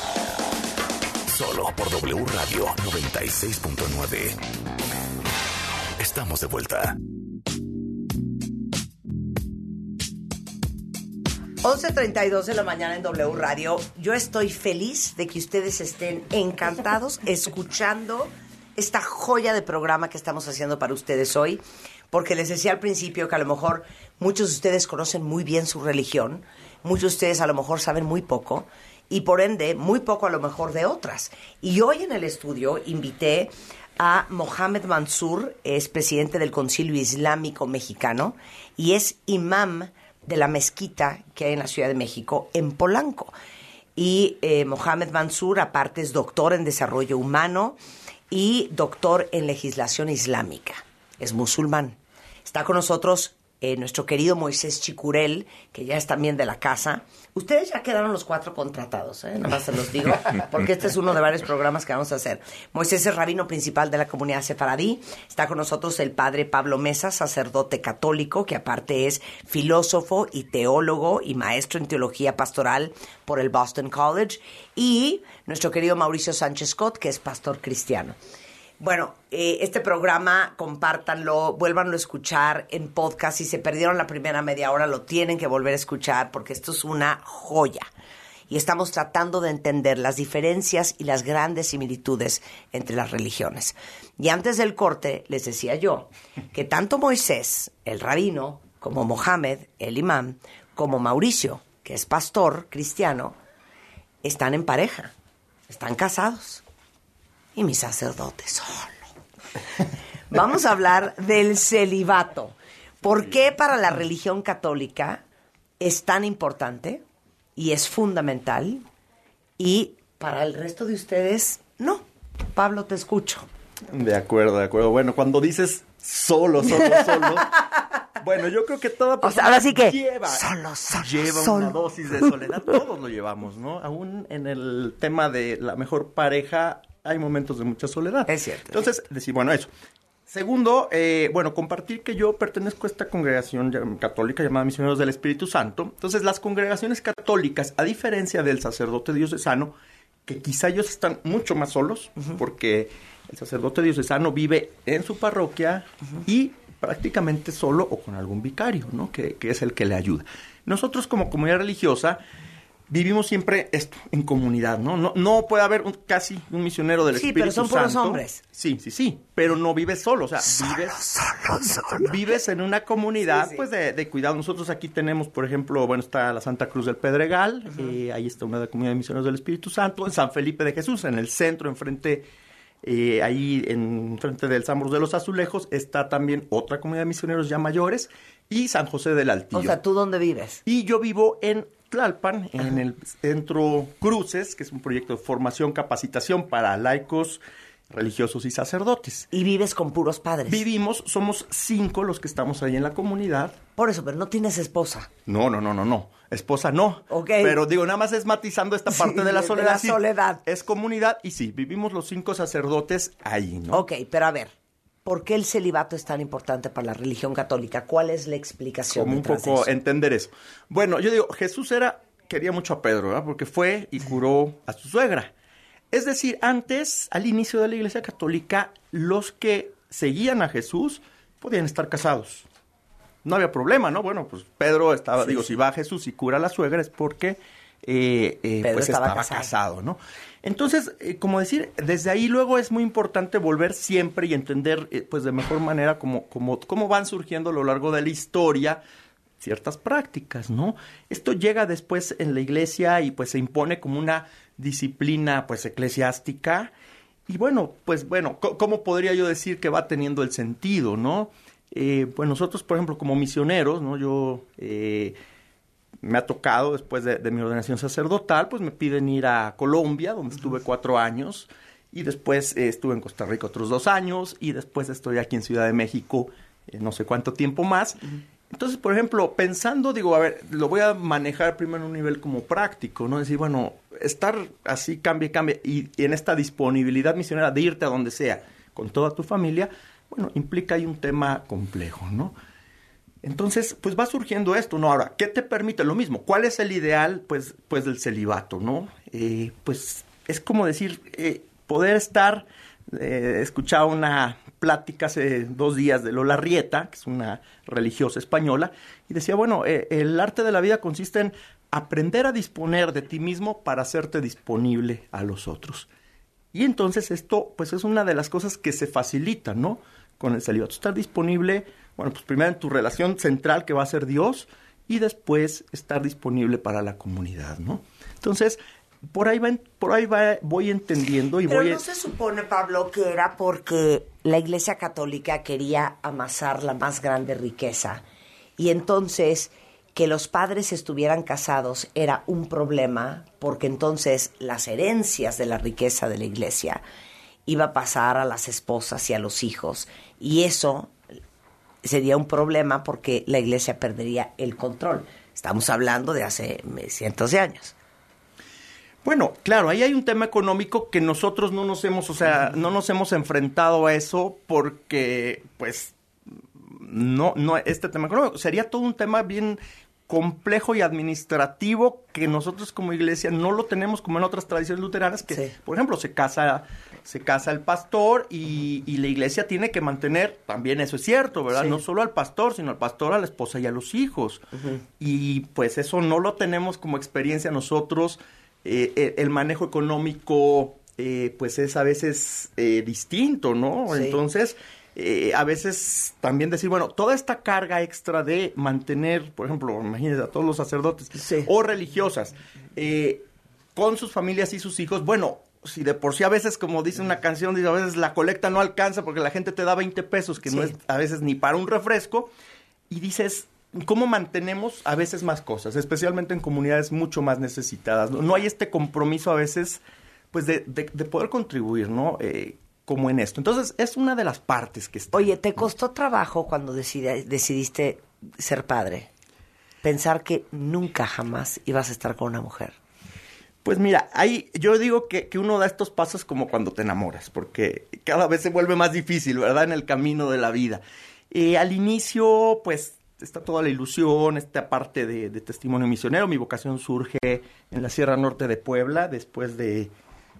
Solo por W Radio 96.9. Estamos de vuelta. 11.32 de la mañana en W Radio. Yo estoy feliz de que ustedes estén encantados [LAUGHS] escuchando esta joya de programa que estamos haciendo para ustedes hoy, porque les decía al principio que a lo mejor muchos de ustedes conocen muy bien su religión, muchos de ustedes a lo mejor saben muy poco y por ende muy poco a lo mejor de otras. Y hoy en el estudio invité a Mohamed Mansur, es presidente del Concilio Islámico Mexicano y es imam de la mezquita que hay en la Ciudad de México, en Polanco. Y eh, Mohamed Mansur, aparte, es doctor en desarrollo humano y doctor en legislación islámica. Es musulmán. Está con nosotros eh, nuestro querido Moisés Chicurel, que ya es también de la casa. Ustedes ya quedaron los cuatro contratados, ¿eh? nada más se los digo, porque este es uno de varios programas que vamos a hacer. Moisés es rabino principal de la comunidad sefaradí. Está con nosotros el padre Pablo Mesa, sacerdote católico, que aparte es filósofo y teólogo y maestro en teología pastoral por el Boston College. Y nuestro querido Mauricio Sánchez Scott, que es pastor cristiano. Bueno, eh, este programa, compártanlo, vuélvanlo a escuchar en podcast. Si se perdieron la primera media hora, lo tienen que volver a escuchar porque esto es una joya. Y estamos tratando de entender las diferencias y las grandes similitudes entre las religiones. Y antes del corte, les decía yo que tanto Moisés, el rabino, como Mohamed, el imán, como Mauricio, que es pastor cristiano, están en pareja, están casados y mi sacerdote solo. Vamos a hablar del celibato. ¿Por qué para la religión católica es tan importante y es fundamental y para el resto de ustedes no? Pablo, te escucho. De acuerdo, de acuerdo. Bueno, cuando dices solo, solo, solo, [LAUGHS] Bueno, yo creo que toda O sea, persona ahora sí que lleva, solo, solo, lleva solo. una dosis de soledad. Todos lo llevamos, ¿no? Aún en el tema de la mejor pareja hay momentos de mucha soledad. Es cierto. Entonces, decir, bueno, eso. Segundo, eh, bueno, compartir que yo pertenezco a esta congregación católica llamada Misioneros del Espíritu Santo. Entonces, las congregaciones católicas, a diferencia del sacerdote diocesano, que quizá ellos están mucho más solos, porque el sacerdote diocesano vive en su parroquia y prácticamente solo o con algún vicario, ¿no? Que, que es el que le ayuda. Nosotros como comunidad religiosa vivimos siempre esto, en comunidad, ¿no? No, no puede haber un- casi un misionero del Sí, Espíritu pero son puros Santo. hombres. Sí, sí, sí, pero no vives solo, o sea, vives, vives en una comunidad, pues, de, de cuidado. Nosotros aquí tenemos, por ejemplo, bueno, está la Santa Cruz del Pedregal, eh, ahí está una de la comunidad de misioneros del Espíritu Santo, en San Felipe de Jesús, en el centro, enfrente, eh, ahí en frente del San Bruno de los Azulejos, está también otra comunidad de misioneros ya mayores, y San José del Altillo. O sea, ¿tú dónde vives? Y yo vivo en Tlalpan, en el Centro Cruces, que es un proyecto de formación, capacitación para laicos, religiosos y sacerdotes. Y vives con puros padres. Vivimos, somos cinco los que estamos ahí en la comunidad. Por eso, pero no tienes esposa. No, no, no, no, no. Esposa no. Ok. Pero digo, nada más es matizando esta Sí, parte de la de soledad. la Sí, soledad. Es comunidad y sí, vivimos los cinco sacerdotes ahí, ¿no? Ok, pero a ver, ¿por qué el celibato es tan importante para la religión católica? ¿Cuál es la explicación como un de poco eso? entender eso. Bueno, yo digo, Jesús era, quería mucho a Pedro, ¿verdad? Porque fue y curó a su suegra. Es decir, antes, al inicio de la Iglesia Católica, los que seguían a Jesús podían estar casados. No había problema, ¿no? Bueno, pues Pedro estaba, Sí, digo, sí. si va a Jesús y cura a la suegra es porque eh, eh, Pedro pues estaba estaba, casado. casado. ¿no? Entonces, eh, como decir, desde ahí luego es muy importante volver siempre y entender, eh, pues de mejor manera, cómo, cómo, cómo van surgiendo a lo largo de la historia ciertas prácticas, ¿no? Esto llega después en la iglesia y pues se impone como una disciplina pues eclesiástica y bueno, pues bueno, ¿cómo podría yo decir que va teniendo el sentido, ¿no? Eh, pues nosotros, por ejemplo, como misioneros, ¿no? Yo eh, me ha tocado después de, de mi ordenación sacerdotal, pues me piden ir a Colombia, donde estuve cuatro años, y después eh, estuve en Costa Rica otros dos años, y después estoy aquí en Ciudad de México eh, no sé cuánto tiempo más. Entonces, por ejemplo, pensando, digo, a ver, lo voy a manejar primero en un nivel como práctico, ¿no? Decir, bueno, estar así, cambie, cambie, y, y en esta disponibilidad misionera de irte a donde sea, con toda tu familia, bueno, implica ahí un tema complejo, ¿no? Entonces, pues va surgiendo esto, ¿no? Ahora, ¿qué te permite? Lo mismo, ¿cuál es el ideal, pues, pues del celibato, ¿no? Eh, pues es como decir, eh, poder estar, eh, escuchaba una plática hace dos días de Lola Rieta, que es una religiosa española, y decía, bueno, eh, el arte de la vida consiste en aprender a disponer de ti mismo para hacerte disponible a los otros. Y entonces esto, pues es una de las cosas que se facilita, ¿no? Con el celibato. Estar disponible, bueno, pues primero en tu relación central que va a ser Dios y después estar disponible para la comunidad, ¿no? Entonces, por ahí va, por ahí va, voy entendiendo y Pero voy... no se supone, Pablo, que era porque la Iglesia Católica quería amasar la más grande riqueza y entonces que los padres estuvieran casados era un problema porque entonces las herencias de la riqueza de la Iglesia iba a pasar a las esposas y a los hijos y eso sería un problema porque la Iglesia perdería el control. Estamos hablando de hace cientos de años. Bueno, claro, ahí hay un tema económico que nosotros no nos hemos, o sea, no nos hemos enfrentado a eso porque, pues, no, no, este tema económico sería todo un tema bien complejo y administrativo que nosotros como iglesia no lo tenemos como en otras tradiciones luteranas que, por ejemplo, se casa, se casa el pastor y, y la iglesia tiene que mantener, también eso es cierto, ¿verdad? Sí. No solo al pastor, sino al pastor, a la esposa y a los hijos. Y pues eso no lo tenemos como experiencia nosotros. Eh, eh, el manejo económico, eh, pues es a veces eh, distinto, ¿no? Sí. Entonces, eh, a veces también decir, bueno, toda esta carga extra de mantener, por ejemplo, imagínense a todos los sacerdotes o religiosas, eh, con sus familias y sus hijos, bueno, si de por sí a veces, como dice una canción, dice, a veces la colecta no alcanza porque la gente te da 20 pesos, que no es a veces ni para un refresco, y dices, ¿cómo mantenemos a veces más cosas? Especialmente en comunidades mucho más necesitadas. No, No hay este compromiso a veces, pues, de, de- de poder contribuir, ¿no? Eh, como en esto. Entonces, es una de las partes que está. Oye, ¿te costó trabajo cuando decide- decidiste ser padre? Pensar que nunca jamás ibas a estar con una mujer. Pues mira, ahí yo digo que, que, uno da estos pasos como cuando te enamoras, porque cada vez se vuelve más difícil, ¿verdad? En el camino de la vida. Eh, al inicio, pues está toda la ilusión, esta parte de, de, testimonio misionero. Mi vocación surge en la Sierra Norte de Puebla, después de,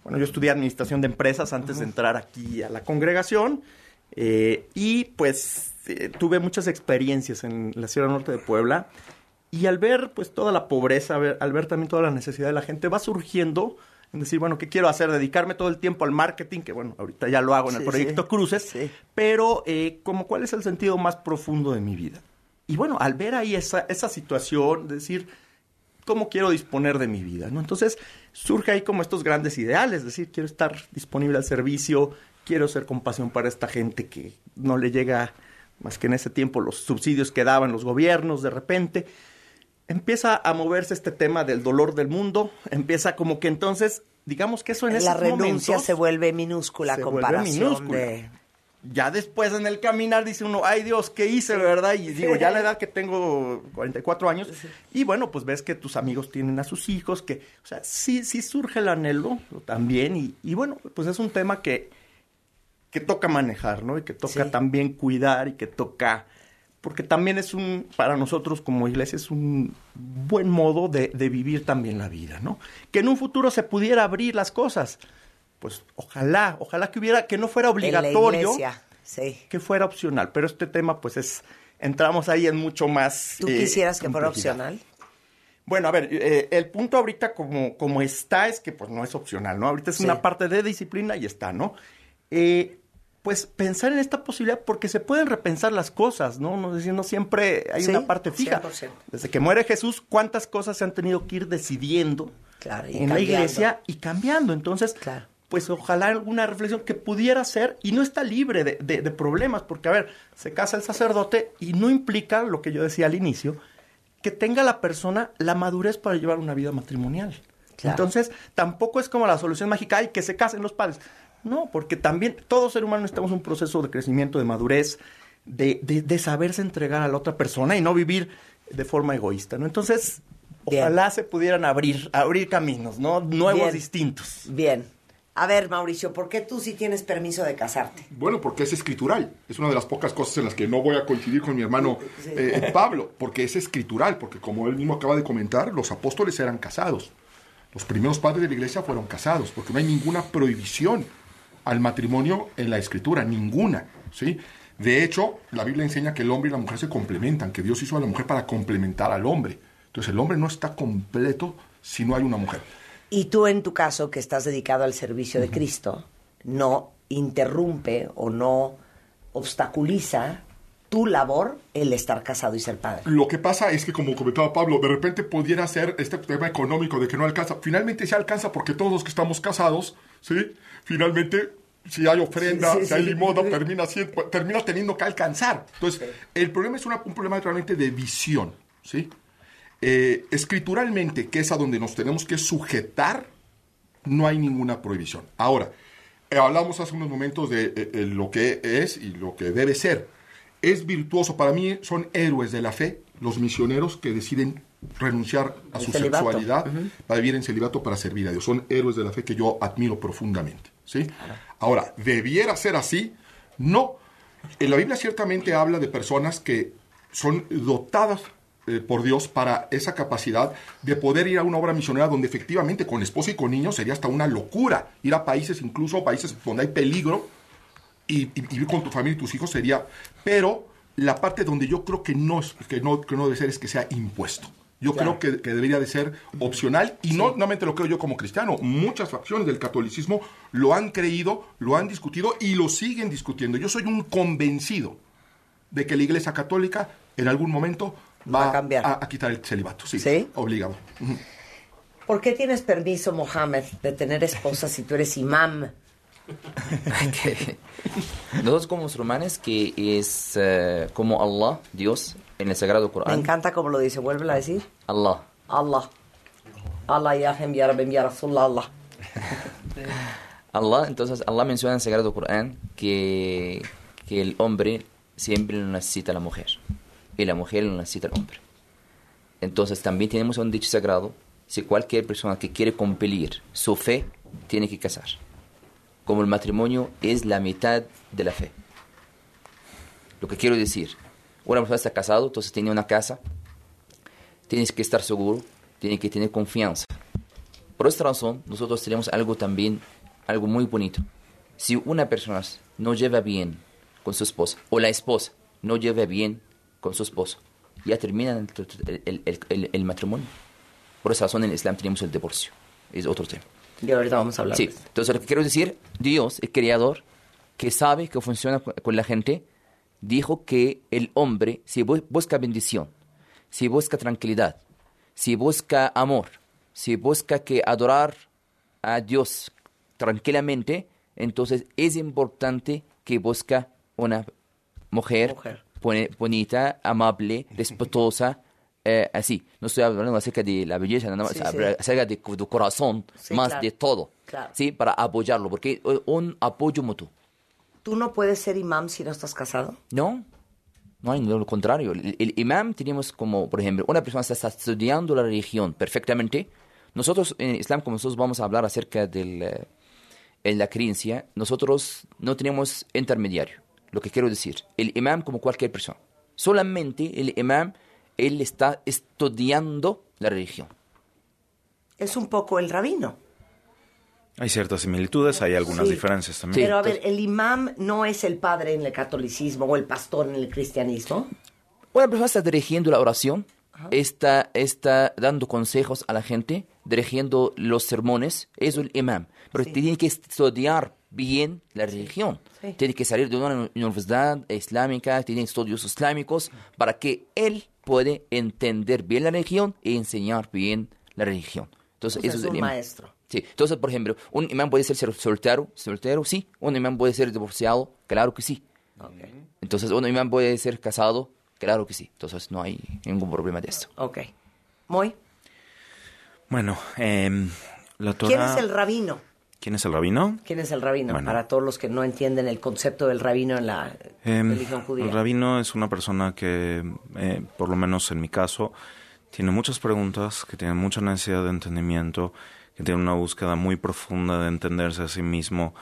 bueno, yo estudié administración de empresas antes uh -huh. de entrar aquí a la congregación. Eh, y pues eh, tuve muchas experiencias en la Sierra Norte de Puebla. Y al ver pues toda la pobreza, al ver, al ver también toda la necesidad de la gente, va surgiendo en decir, bueno, ¿qué quiero hacer? Dedicarme todo el tiempo al marketing, que bueno, ahorita ya lo hago en sí, el proyecto sí. Cruces, sí. pero eh, como cuál es el sentido más profundo de mi vida. Y bueno, al ver ahí esa, esa situación, decir, ¿cómo quiero disponer de mi vida? ¿no? Entonces surge ahí como estos grandes ideales, es decir, quiero estar disponible al servicio, quiero ser compasión para esta gente que no le llega más que en ese tiempo los subsidios que daban los gobiernos de repente empieza a moverse este tema del dolor del mundo, empieza como que entonces, digamos que eso en La renuncia se vuelve minúscula a comparación minúscula. de... Ya después en el caminar dice uno, ay Dios, ¿qué hice, sí. verdad? Y digo, ya la [LAUGHS] edad que tengo 44 años, sí. y bueno, pues ves que tus amigos tienen a sus hijos, que, o sea, sí, sí surge el anhelo también, y, y bueno, pues es un tema que, que toca manejar, ¿no? Y que toca sí. también cuidar y que toca porque también es un, para nosotros como iglesia, es un buen modo de, de, vivir también la vida, ¿no? Que en un futuro se pudiera abrir las cosas. Pues ojalá, ojalá que hubiera, que no fuera obligatorio, sí. que fuera opcional. Pero este tema, pues es, entramos ahí en mucho más. ¿Tú eh, quisieras que fuera opcional? Bueno, a ver, eh, el punto ahorita como, como está es que pues no es opcional, ¿no? Ahorita es sí. una parte de disciplina y está, ¿no? Eh, pues pensar en esta posibilidad porque se pueden repensar las cosas, ¿no? No, no siempre hay sí, una parte fija. 100%. Desde que muere Jesús, ¿cuántas cosas se han tenido que ir decidiendo claro, en cambiando. la iglesia y cambiando? Entonces, claro. Pues ojalá alguna reflexión que pudiera ser y no está libre de, de, de, problemas, porque a ver, se casa el sacerdote y no implica lo que yo decía al inicio, que tenga la persona la madurez para llevar una vida matrimonial. Claro. Entonces, tampoco es como la solución mágica, y que se casen los padres. No, porque también todo ser humano necesitamos un proceso de crecimiento, de madurez, de, de, de, saberse entregar a la otra persona y no vivir de forma egoísta, ¿no? Entonces, Bien. ojalá se pudieran abrir, abrir caminos, ¿no? Nuevos, Bien. distintos. Bien. A ver, Mauricio, ¿por qué tú sí tienes permiso de casarte? Bueno, porque es escritural. Es una de las pocas cosas en las que no voy a coincidir con mi hermano sí. eh, Pablo, porque es escritural, porque como él mismo acaba de comentar, los apóstoles eran casados. Los primeros padres de la iglesia fueron casados, porque no hay ninguna prohibición al matrimonio en la escritura, ninguna, ¿sí? De hecho, la Biblia enseña que el hombre y la mujer se complementan, que Dios hizo a la mujer para complementar al hombre. Entonces, el hombre no está completo si no hay una mujer. Y tú, en tu caso, que estás dedicado al servicio de Cristo, no interrumpe o no obstaculiza tu labor el estar casado y ser padre. Lo que pasa es que, como comentaba Pablo, de repente pudiera ser este tema económico de que no alcanza. Finalmente se alcanza porque todos los que estamos casados, ¿sí? Finalmente, si hay ofrenda, sí, sí, si hay sí. termina, siendo, termina teniendo que alcanzar. Entonces, el problema es una, un problema realmente de visión, ¿sí? Eh, escrituralmente, que es a donde nos tenemos que sujetar, no hay ninguna prohibición. Ahora, eh, hablamos hace unos momentos de eh, lo que es y lo que debe ser es virtuoso. Para mí son héroes de la fe los misioneros que deciden renunciar a El su celibato. sexualidad Uh -huh. para vivir en celibato para servir a Dios. Son héroes de la fe que yo admiro profundamente. ¿sí? Ahora, ¿debiera ser así? No. En la Biblia ciertamente habla de personas que son dotadas eh, por Dios para esa capacidad de poder ir a una obra misionera donde efectivamente con esposa y con niños sería hasta una locura. Ir a países, incluso países donde hay peligro, y, y, y vivir con tu familia y tus hijos sería... Pero la parte donde yo creo que no, que no, que no debe ser es que sea impuesto. Yo claro. creo que, que, debería de ser opcional y sí. no solamente lo creo yo como cristiano, muchas facciones del catolicismo lo han creído, lo han discutido y lo siguen discutiendo. Yo soy un convencido de que la Iglesia Católica en algún momento va, a, cambiar. A, a, quitar el celibato. Sí, ¿Sí? obligado. ¿Por qué tienes permiso, Mohammed, de tener esposa si tú eres imam? [LAUGHS] nosotros como musulmanes que es uh, como Allah, Dios, en el Sagrado Corán. Me encanta como lo dice, vuelve a decir. Allah. Allah. Allah yahem ya Rabbi ya Rasulullah Allah. Allah, entonces Allah menciona en el Sagrado Corán que, que el hombre siempre necesita a la mujer. Y la mujer lo necesita el hombre. Entonces también tenemos un dicho sagrado, si cualquier persona que quiere compelir su fe, tiene que casar. Como el matrimonio es la mitad de la fe. Lo que quiero decir, una persona está casado, entonces tiene una casa, tienes que estar seguro, tiene que tener confianza. Por esta razón, nosotros tenemos algo también, algo muy bonito. Si una persona no lleva bien con su esposa, o la esposa no lleva bien con su esposo, ya termina el, el- el- el matrimonio. Por esa razón en el Islam tenemos el divorcio. Es otro tema. Y ahorita vamos a hablar. Sí, de eso. entonces lo que quiero decir, Dios, el creador, que sabe que funciona con la gente, dijo que el hombre, si bu- busca bendición, si busca tranquilidad, si busca amor, si busca que adorar a Dios tranquilamente, entonces es importante que busca una mujer, bonita, amable, [LAUGHS] respetuosa, eh, así. No estoy hablando acerca de la belleza, nada más, Sí, sí. acerca de tu corazón, Sí, más claro. de todo, Claro. ¿sí? Para apoyarlo, porque eh, un apoyo mutuo. ¿Tú no puedes ser imam si no estás casado? No, no hay lo contrario. El, el imam tenemos como, por ejemplo, una persona está estudiando la religión perfectamente. Nosotros en Islam, como nosotros vamos a hablar acerca de la creencia, nosotros no tenemos intermediario. Lo que quiero decir, el imam como cualquier persona. Solamente el imam, él está estudiando la religión. Es un poco el rabino. Hay ciertas similitudes, hay algunas Sí. diferencias también. Pero a ver, el imam no es el padre en el catolicismo o el pastor en el cristianismo. Una persona está dirigiendo la oración, está, está dando consejos a la gente, dirigiendo los sermones, es el imam. Pero tiene que estudiar bien la religión. Sí. Tiene que salir de una universidad islámica, tiene estudios islámicos, para que él puede entender bien la religión y enseñar bien la religión. Entonces, eso es un maestro. Sí, entonces, por ejemplo, un imán puede ser soltero, soltero, sí. Un imán puede ser divorciado, claro que sí. Entonces, un imán puede ser casado, claro que sí. Entonces, no hay ningún problema de esto. Ok. Muy. Bueno, em, la Torah... ¿Quién es el rabino? ¿Quién es el rabino? ¿Quién es el rabino? Bueno. Para todos los que no entienden el concepto del rabino en la Em, religión judía. el rabino es una persona que, eh, por lo menos en mi caso, tiene muchas preguntas, que tiene mucha necesidad de entendimiento, que tiene una búsqueda muy profunda de entenderse a sí mismo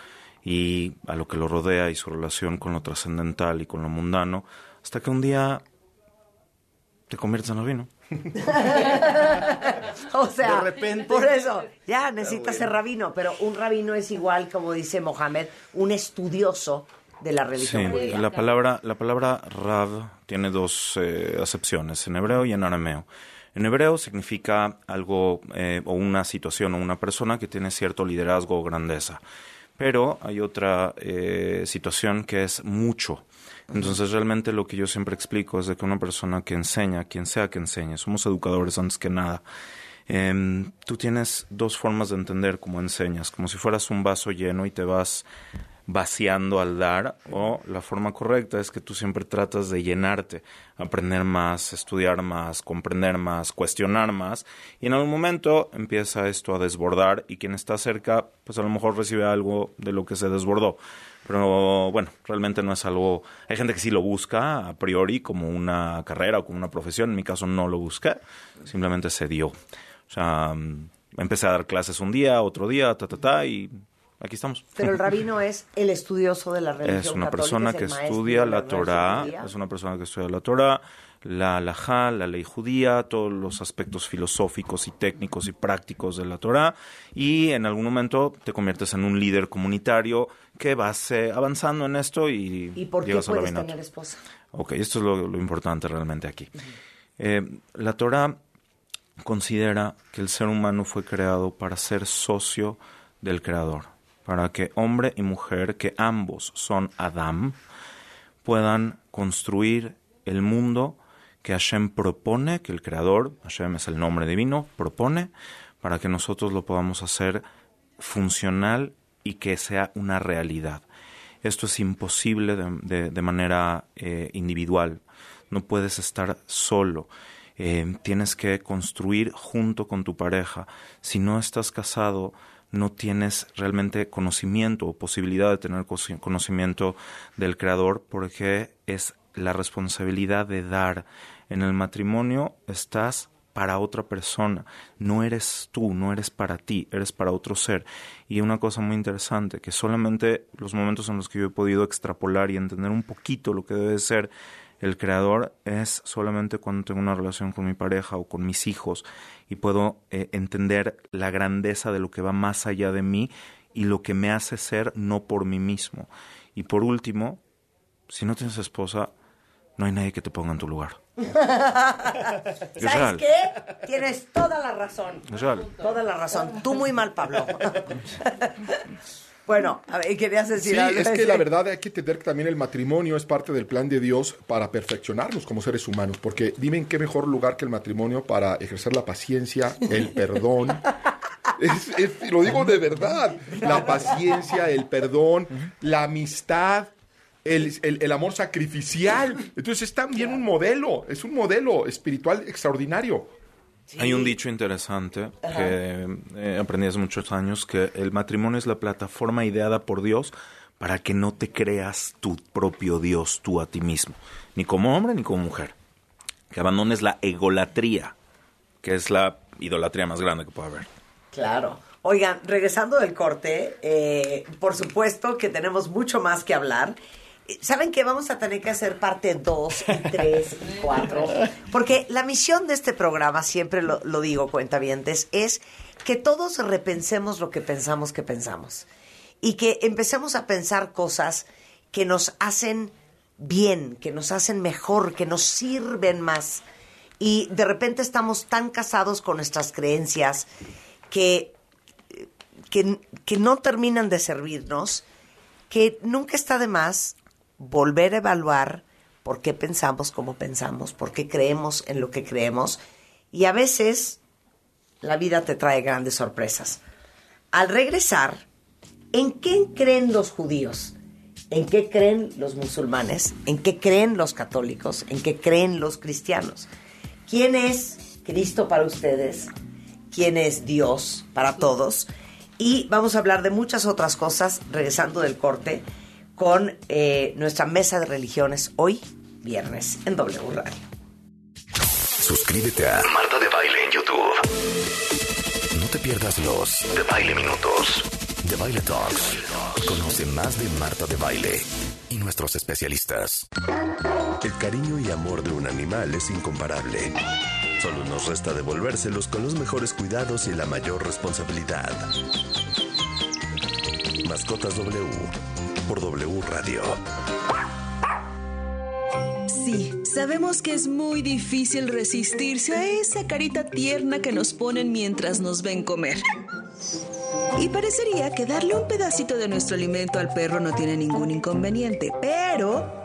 y a lo que lo rodea y su relación con lo trascendental y con lo mundano, hasta que un día te conviertes en rabino. [LAUGHS] [LAUGHS] o sea, De repente. por eso, ya necesitas ser rabino, pero un rabino es igual, como dice Mohamed, un estudioso de la Sí, religión judía. la palabra, la palabra Rav tiene dos eh, acepciones, en hebreo y en arameo. En hebreo significa algo eh, o una situación o una persona que tiene cierto liderazgo o grandeza. Pero hay otra eh, situación que es mucho. Entonces realmente lo que yo siempre explico es de que una persona que enseña, quien sea que enseñe, somos educadores antes que nada, Em, tú tienes dos formas de entender cómo enseñas, como si fueras un vaso lleno y te vas vaciando al dar, o la forma correcta es que tú siempre tratas de llenarte, aprender más, estudiar más, comprender más, cuestionar más, y en algún momento empieza esto a desbordar y quien está cerca, pues a lo mejor recibe algo de lo que se desbordó. Pero bueno, realmente no es algo... Hay gente que sí lo busca a priori como una carrera o como una profesión. En mi caso no lo busqué, simplemente se dio. O sea, mm, empecé a dar clases un día, otro día, ta, ta, ta, y aquí estamos. Pero el rabino [LAUGHS] es el estudioso de la religión Es una persona es que estudia la religión Torah, es una persona que estudia la Torah, la halajá, la ley judía, todos los aspectos filosóficos y técnicos y prácticos de la Torah, y en algún momento te conviertes en un líder comunitario que vas eh, avanzando en esto y, ¿Y por qué llegas puedes rabinato. tener esposa? Ok, esto es lo, lo importante realmente aquí. Eh, la Torah considera que el ser humano fue creado para ser socio del Creador, para que hombre y mujer, que ambos son Adam, puedan construir el mundo que Hashem propone, que el Creador, Hashem es el nombre divino, propone, para que nosotros lo podamos hacer funcional y que sea una realidad. Esto es imposible de, manera eh, individual. No puedes estar solo. Eh, tienes que construir junto con tu pareja. Si no estás casado, no tienes realmente conocimiento o posibilidad de tener conocimiento del Creador porque es la responsabilidad de dar. En el matrimonio estás para otra persona, no eres tú, no eres para ti, eres para otro ser. Y una cosa muy interesante, que solamente los momentos en los que yo he podido extrapolar y entender un poquito lo que debe ser el creador es solamente cuando tengo una relación con mi pareja o con mis hijos y puedo eh, entender la grandeza de lo que va más allá de mí y lo que me hace ser no por mí mismo. Y por último, si no tienes esposa, no hay nadie que te ponga en tu lugar. [LAUGHS] ¿Sabes qué? Tienes toda la razón. Toda la razón. Tú muy mal, Pablo. [LAUGHS] bueno, a ver, querías decir Sí, algo. es que la verdad hay que entender que también el matrimonio es parte del plan de Dios para perfeccionarnos como seres humanos, porque dime en qué mejor lugar que el matrimonio para ejercer la paciencia, el perdón. [LAUGHS] Es- es- lo digo de verdad, la paciencia, el perdón, la amistad, el, el- el amor sacrificial. Entonces es también un modelo, es un modelo espiritual extraordinario. Hay un dicho interesante que eh, aprendí hace muchos años, que el matrimonio es la plataforma ideada por Dios para que no te creas tu propio Dios tú a ti mismo, ni como hombre ni como mujer. Que abandones la egolatría, que es la idolatría más grande que puede haber. Claro. Oigan, regresando del corte, eh, por supuesto que tenemos mucho más que hablar. ¿Saben que vamos a tener que hacer parte 2 y 3 y 4? Porque la misión de este programa, siempre lo, lo digo, cuentavientes, es que todos repensemos lo que pensamos que pensamos. Y que empecemos a pensar cosas que nos hacen bien, que nos hacen mejor, que nos sirven más. Y de repente estamos tan casados con nuestras creencias que, que, que no terminan de servirnos, que nunca está de más volver a evaluar por qué pensamos como pensamos, por qué creemos en lo que creemos. Y a veces la vida te trae grandes sorpresas. Al regresar, ¿en qué creen los judíos? ¿En qué creen los musulmanes? ¿En qué creen los católicos? ¿En qué creen los cristianos? ¿Quién es Cristo para ustedes? ¿Quién es Dios para todos? Y vamos a hablar de muchas otras cosas, regresando del corte, con eh, nuestra mesa de religiones hoy, viernes, en W Radio. Suscríbete a Marta de Baile en YouTube. No te pierdas los de Baile Minutos, de Baile Talks. Conoce más de Marta de Baile y nuestros especialistas. El cariño y amor de un animal es incomparable. Solo nos resta devolvérselos con los mejores cuidados y la mayor responsabilidad. Mascotas W por W Radio. Sí, sabemos que es muy difícil resistirse a esa carita tierna que nos ponen mientras nos ven comer. Y parecería que darle un pedacito de nuestro alimento al perro no tiene ningún inconveniente, pero...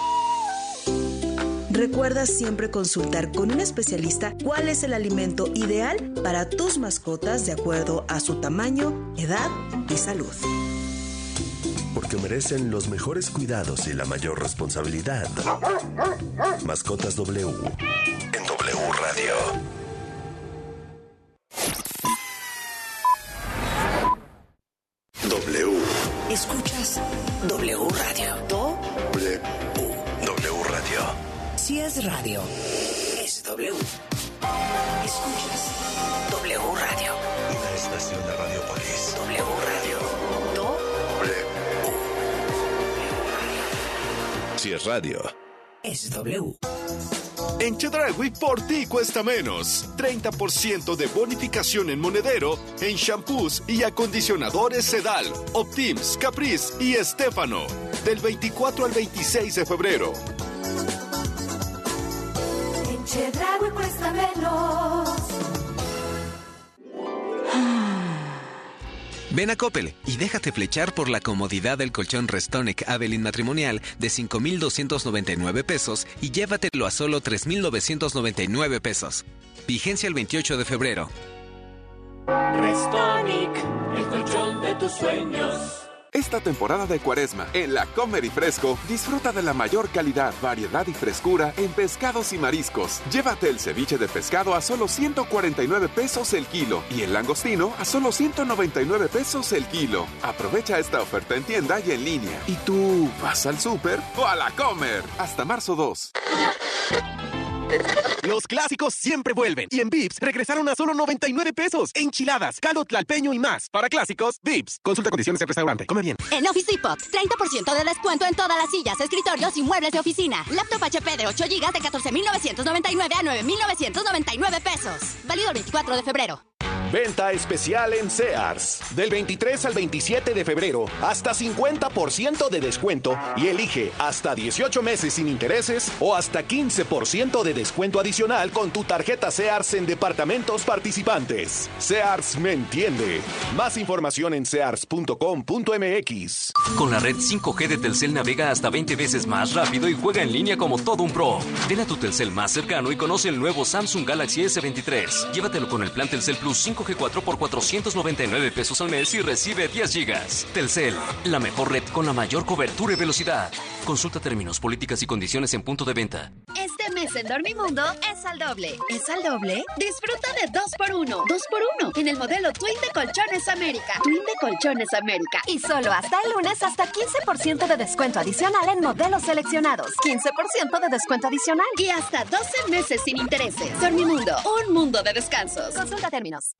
Recuerda siempre consultar con un especialista cuál es el alimento ideal para tus mascotas de acuerdo a su tamaño, edad y salud. Porque merecen los mejores cuidados y la mayor responsabilidad. Mascotas W en W Radio. W. Escuchas W Radio. Si es radio, es W. Escuchas W Radio. Una estación de Radiopolis. W Radio. Do Si es radio. es W. En Chedragui por ti cuesta menos. 30% de bonificación en monedero, en shampoos y acondicionadores Sedal, Optims, Caprice y Estefano. Del 24 al 26 de febrero. En Chedraui cuesta menos. Ven a Coppel y déjate flechar por la comodidad del colchón Restonic Avelin matrimonial de 5,299 pesos y llévatelo a solo 3,999 pesos. Vigencia el 28 de febrero. Restonic, el colchón de tus sueños. Esta temporada de cuaresma, en la Comer y Fresco, disfruta de la mayor calidad, variedad y frescura en pescados y mariscos. Llévate el ceviche de pescado a solo 149 pesos el kilo y el langostino a solo 199 pesos el kilo. Aprovecha esta oferta en tienda y en línea. ¿Y tú vas al súper o a la Comer? Hasta marzo 2. Los clásicos siempre vuelven. Y en Vips regresaron a solo 99 pesos. Enchiladas, caldo tlalpeño y más. Para clásicos, Vips. Consulta condiciones del restaurante. Come bien. En Office Depot, 30% de descuento en todas las sillas, escritorios y muebles de oficina. Laptop HP de 8 GB de 14,999 a 9,999 pesos. Válido el 24 de febrero. Venta especial en Sears. Del 23 al 27 de febrero, hasta 50% de descuento y elige hasta 18 meses sin intereses o hasta 15% de descuento adicional con tu tarjeta Sears en departamentos participantes. Sears me entiende. Más información en sears.com.mx. Con la red 5G de Telcel navega hasta 20 veces más rápido y juega en línea como todo un pro. Ven a tu Telcel más cercano y conoce el nuevo Samsung Galaxy S23. Llévatelo con el plan Telcel Plus 5G4 por 499 pesos al mes y recibe 10 gigas. Telcel, la mejor red con la mayor cobertura y velocidad. Consulta términos, políticas y condiciones en punto de venta. Mes en Dormimundo es al doble. ¿Es al doble? Disfruta de 2x1. 2x1 en el modelo Twin de Colchones América. Twin de Colchones América. Y solo hasta el lunes, hasta 15% de descuento adicional en modelos seleccionados. 15% de descuento adicional. Y hasta 12 meses sin intereses. Dormimundo, un mundo de descansos. Consulta términos.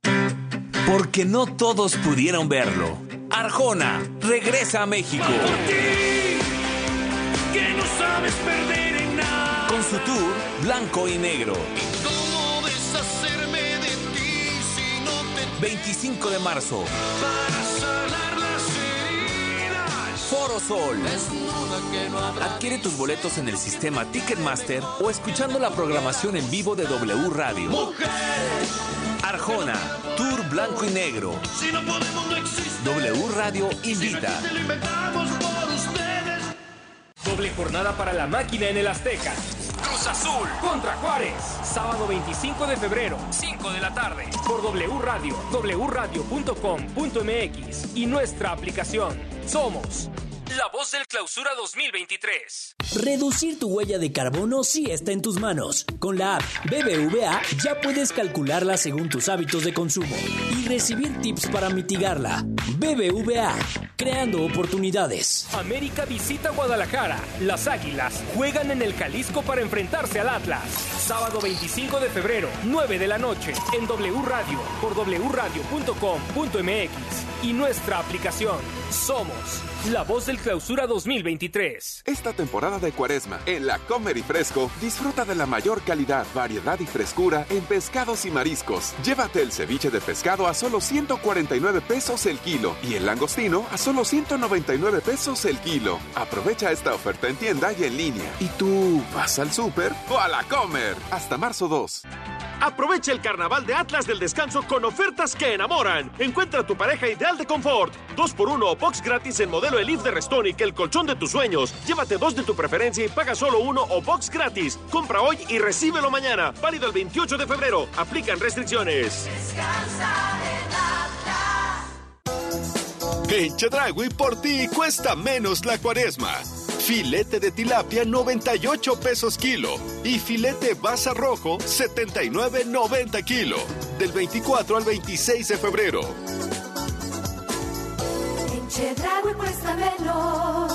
Porque no todos pudieron verlo. Arjona regresa a México. Que no sabes perder su tour Blanco y Negro. ¿Cómo deshacerme de ti si no te 25 de marzo. para sanar las heridas? Foro Sol. Adquiere tus boletos en el sistema Ticketmaster o escuchando la programación en vivo de W Radio. Arjona, Tour Blanco y Negro. Si no podemos, no existe. W Radio invita. Doble jornada para la máquina en el Azteca. Cruz Azul. Contra Juárez. Sábado 25 de febrero, 5 de la tarde. Por W Radio, wradio.com.mx y nuestra aplicación. Somos la voz del clausura 2023. Reducir tu huella de carbono sí está en tus manos. Con la app BBVA ya puedes calcularla según tus hábitos de consumo y recibir tips para mitigarla. BBVA, creando oportunidades. América visita Guadalajara. Las Águilas juegan en el Jalisco para enfrentarse al Atlas. Sábado 25 de febrero, 9 de la noche, en W Radio, por wradio.com.mx y nuestra aplicación. Somos la voz del clausura 2023. Esta temporada de cuaresma, en la Comer y Fresco, disfruta de la mayor calidad, variedad y frescura en pescados y mariscos. Llévate el ceviche de pescado a solo 149 pesos el kilo y el langostino a solo 199 pesos el kilo. Aprovecha esta oferta en tienda y en línea. ¿Y tú vas al súper o a la Comer? Hasta marzo 2. Aprovecha el carnaval de Atlas del Descanso con ofertas que enamoran. Encuentra tu pareja ideal de confort. 2x1 o box gratis en modelo Elif de Restonic, el colchón de tus sueños. Llévate dos de tu preferencia y paga solo uno o box gratis. Compra hoy y recíbelo mañana. Válido el 28 de febrero. Aplican restricciones. En Chedragui por ti cuesta menos la cuaresma. Filete de tilapia 98 pesos kilo y filete basa rojo 79.90 kilo. Del 24 al 26 de febrero. En Chedraui cuesta menos.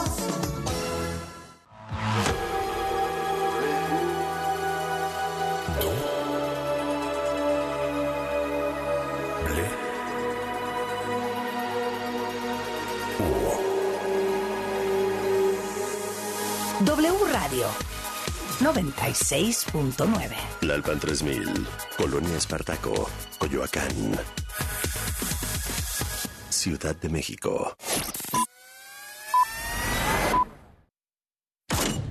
W Radio 96.9. Lalpan 3000, Colonia Espartaco, Coyoacán. Ciudad de México.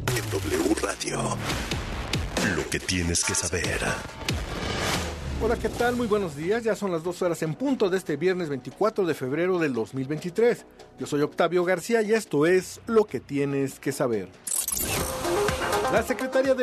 En W Radio. Lo que tienes que saber. Hola, ¿qué tal? Muy buenos días. Ya son las dos horas en punto de este viernes 24 de febrero del 2023. Yo soy Octavio García y esto es Lo que tienes que saber. La secretaria de